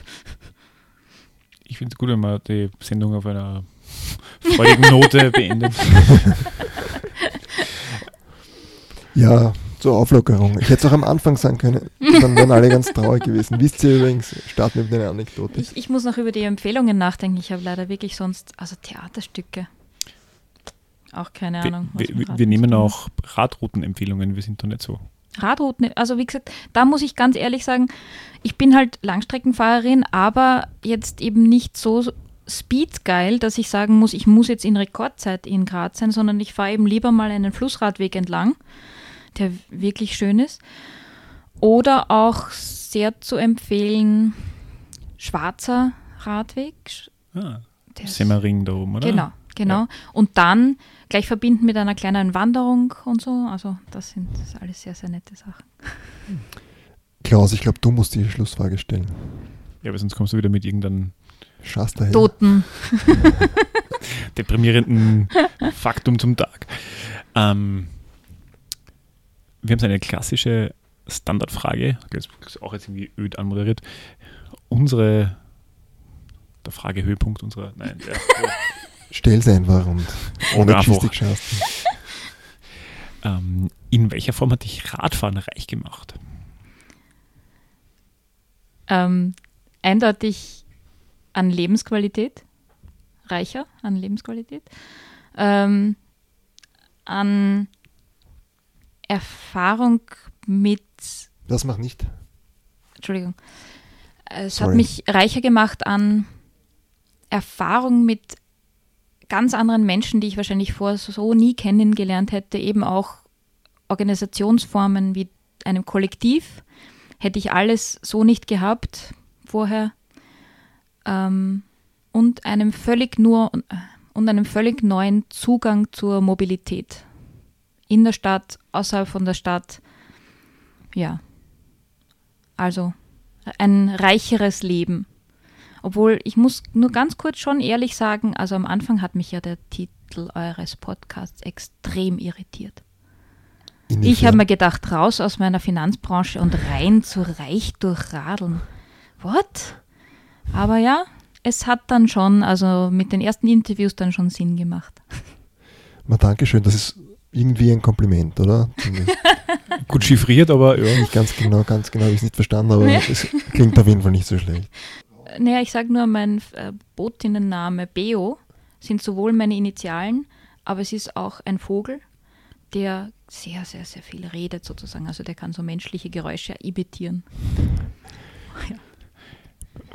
Ich finde es gut, wenn man die Sendung auf einer freudigen Note beendet. Ja, zur Auflockerung. Ich hätte es auch am Anfang sagen können, dann wären alle ganz traurig gewesen. Wisst ihr übrigens, starten wir mit einer Anekdote. Ich, ich muss noch über die Empfehlungen nachdenken. Ich habe leider wirklich sonst, also Theaterstücke. Auch keine Wir, Ahnung. wir, wir Radfahren nehmen auch Radroutenempfehlungen, wir sind doch nicht so. Radrouten, also wie gesagt, da muss ich ganz ehrlich sagen, ich bin halt Langstreckenfahrerin, aber jetzt eben nicht so speedgeil, dass ich sagen muss, ich muss jetzt in Rekordzeit in Graz sein, sondern ich fahre eben lieber mal einen Flussradweg entlang, der wirklich schön ist. Oder auch sehr zu empfehlen, schwarzer Radweg. Ah, Semmering da oben, oder? Genau, genau. Und dann gleich verbinden mit einer kleinen Wanderung und so. Also das sind das alles sehr, sehr nette Sachen. Klaus, ich glaube, du musst die Schlussfrage stellen. Ja, aber sonst kommst du wieder mit irgendeinem Schaust daher. Toten. deprimierenden Faktum zum Tag. Ähm, wir haben so eine klassische Standardfrage, das ist auch jetzt irgendwie öd anmoderiert. Unsere, der Fragehöhepunkt unserer, nein, der, Stell's einfach und ohne. Gestik schaust. ähm, in welcher Form hat dich Radfahren reich gemacht? Ähm, eindeutig an Lebensqualität. Reicher an Lebensqualität. Ähm, an Erfahrung mit Das macht nicht. Entschuldigung. Es Sorry. hat mich reicher gemacht an Erfahrung mit ganz anderen Menschen, die ich wahrscheinlich vorher so nie kennengelernt hätte, eben auch Organisationsformen wie einem Kollektiv. Hätte ich alles so nicht gehabt vorher. Ähm, und einem völlig nur und einem völlig neuen Zugang zur Mobilität. In der Stadt, außerhalb von der Stadt. Ja. Also ein reicheres Leben. Obwohl, ich muss nur ganz kurz schon ehrlich sagen, also am Anfang hat mich ja der Titel eures Podcasts extrem irritiert. Ich Inwiefern? habe mir gedacht, raus aus meiner Finanzbranche und rein zu reich durch Radeln. What? Aber ja, es hat dann schon, also mit den ersten Interviews dann schon Sinn gemacht. Na, danke schön. Das ist irgendwie ein Kompliment, oder? Gut chiffriert, aber ja. Nicht ganz genau, ganz genau habe ich es nicht verstanden, aber Ja. es klingt auf jeden Fall nicht so schlecht. Naja, ich sage nur, mein äh, Botinnenname Beo sind sowohl meine Initialen, aber es ist auch ein Vogel, der sehr, sehr, sehr viel redet sozusagen. Also der kann so menschliche Geräusche imitieren.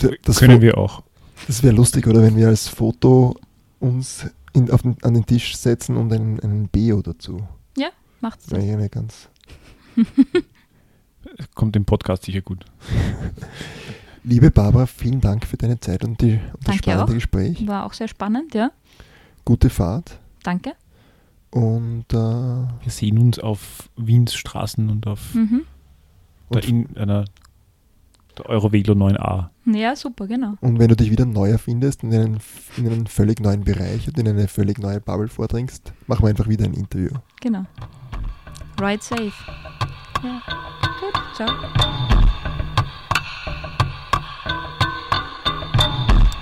D- Das, Können wir auch. das wäre lustig, oder wenn wir als Foto uns in, auf den, an den Tisch setzen und einen, einen Beo dazu. Macht's Wäre das? ja eine ganz. Kommt im Podcast sicher gut. Liebe Barbara, vielen Dank für deine Zeit und, die, und das Danke spannende auch. Gespräch. War auch sehr spannend, ja. Gute Fahrt Danke. und, äh, Wir sehen uns auf Wiens Straßen und auf Mhm. der, und, in einer der Eurovelo 9a. Ja, super, genau. und wenn du dich wieder neu erfindest in einen, in einen völlig neuen Bereich und in eine völlig neue Bubble vordringst, machen wir einfach wieder ein Interview. Genau. Ride safe. Ja. Gut, ciao.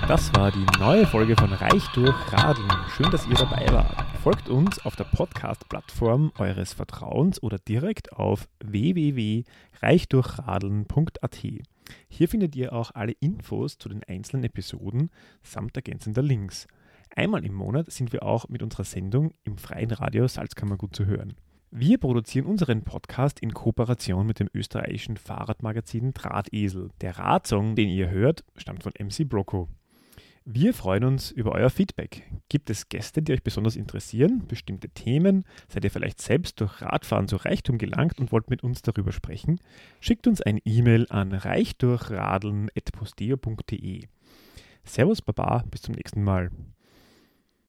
Das war die neue Folge von Reich durch Radeln. Schön, dass ihr dabei wart. Folgt uns auf der Podcast-Plattform eures Vertrauens oder direkt auf www.reichdurchradeln.at. Hier findet ihr auch alle Infos zu den einzelnen Episoden samt ergänzender Links. Einmal im Monat sind wir auch mit unserer Sendung im freien Radio Salzkammergut zu hören. Wir produzieren unseren Podcast in Kooperation mit dem österreichischen Fahrradmagazin Drahtesel. Der Radsong, den ihr hört, stammt von MC Broco. Wir freuen uns über euer Feedback. Gibt es Gäste, die euch besonders interessieren, bestimmte Themen? Seid ihr vielleicht selbst durch Radfahren zu Reichtum gelangt und wollt mit uns darüber sprechen? Schickt uns ein E-Mail an reichdurchradeln.posteo.de. Servus Baba, bis zum nächsten Mal.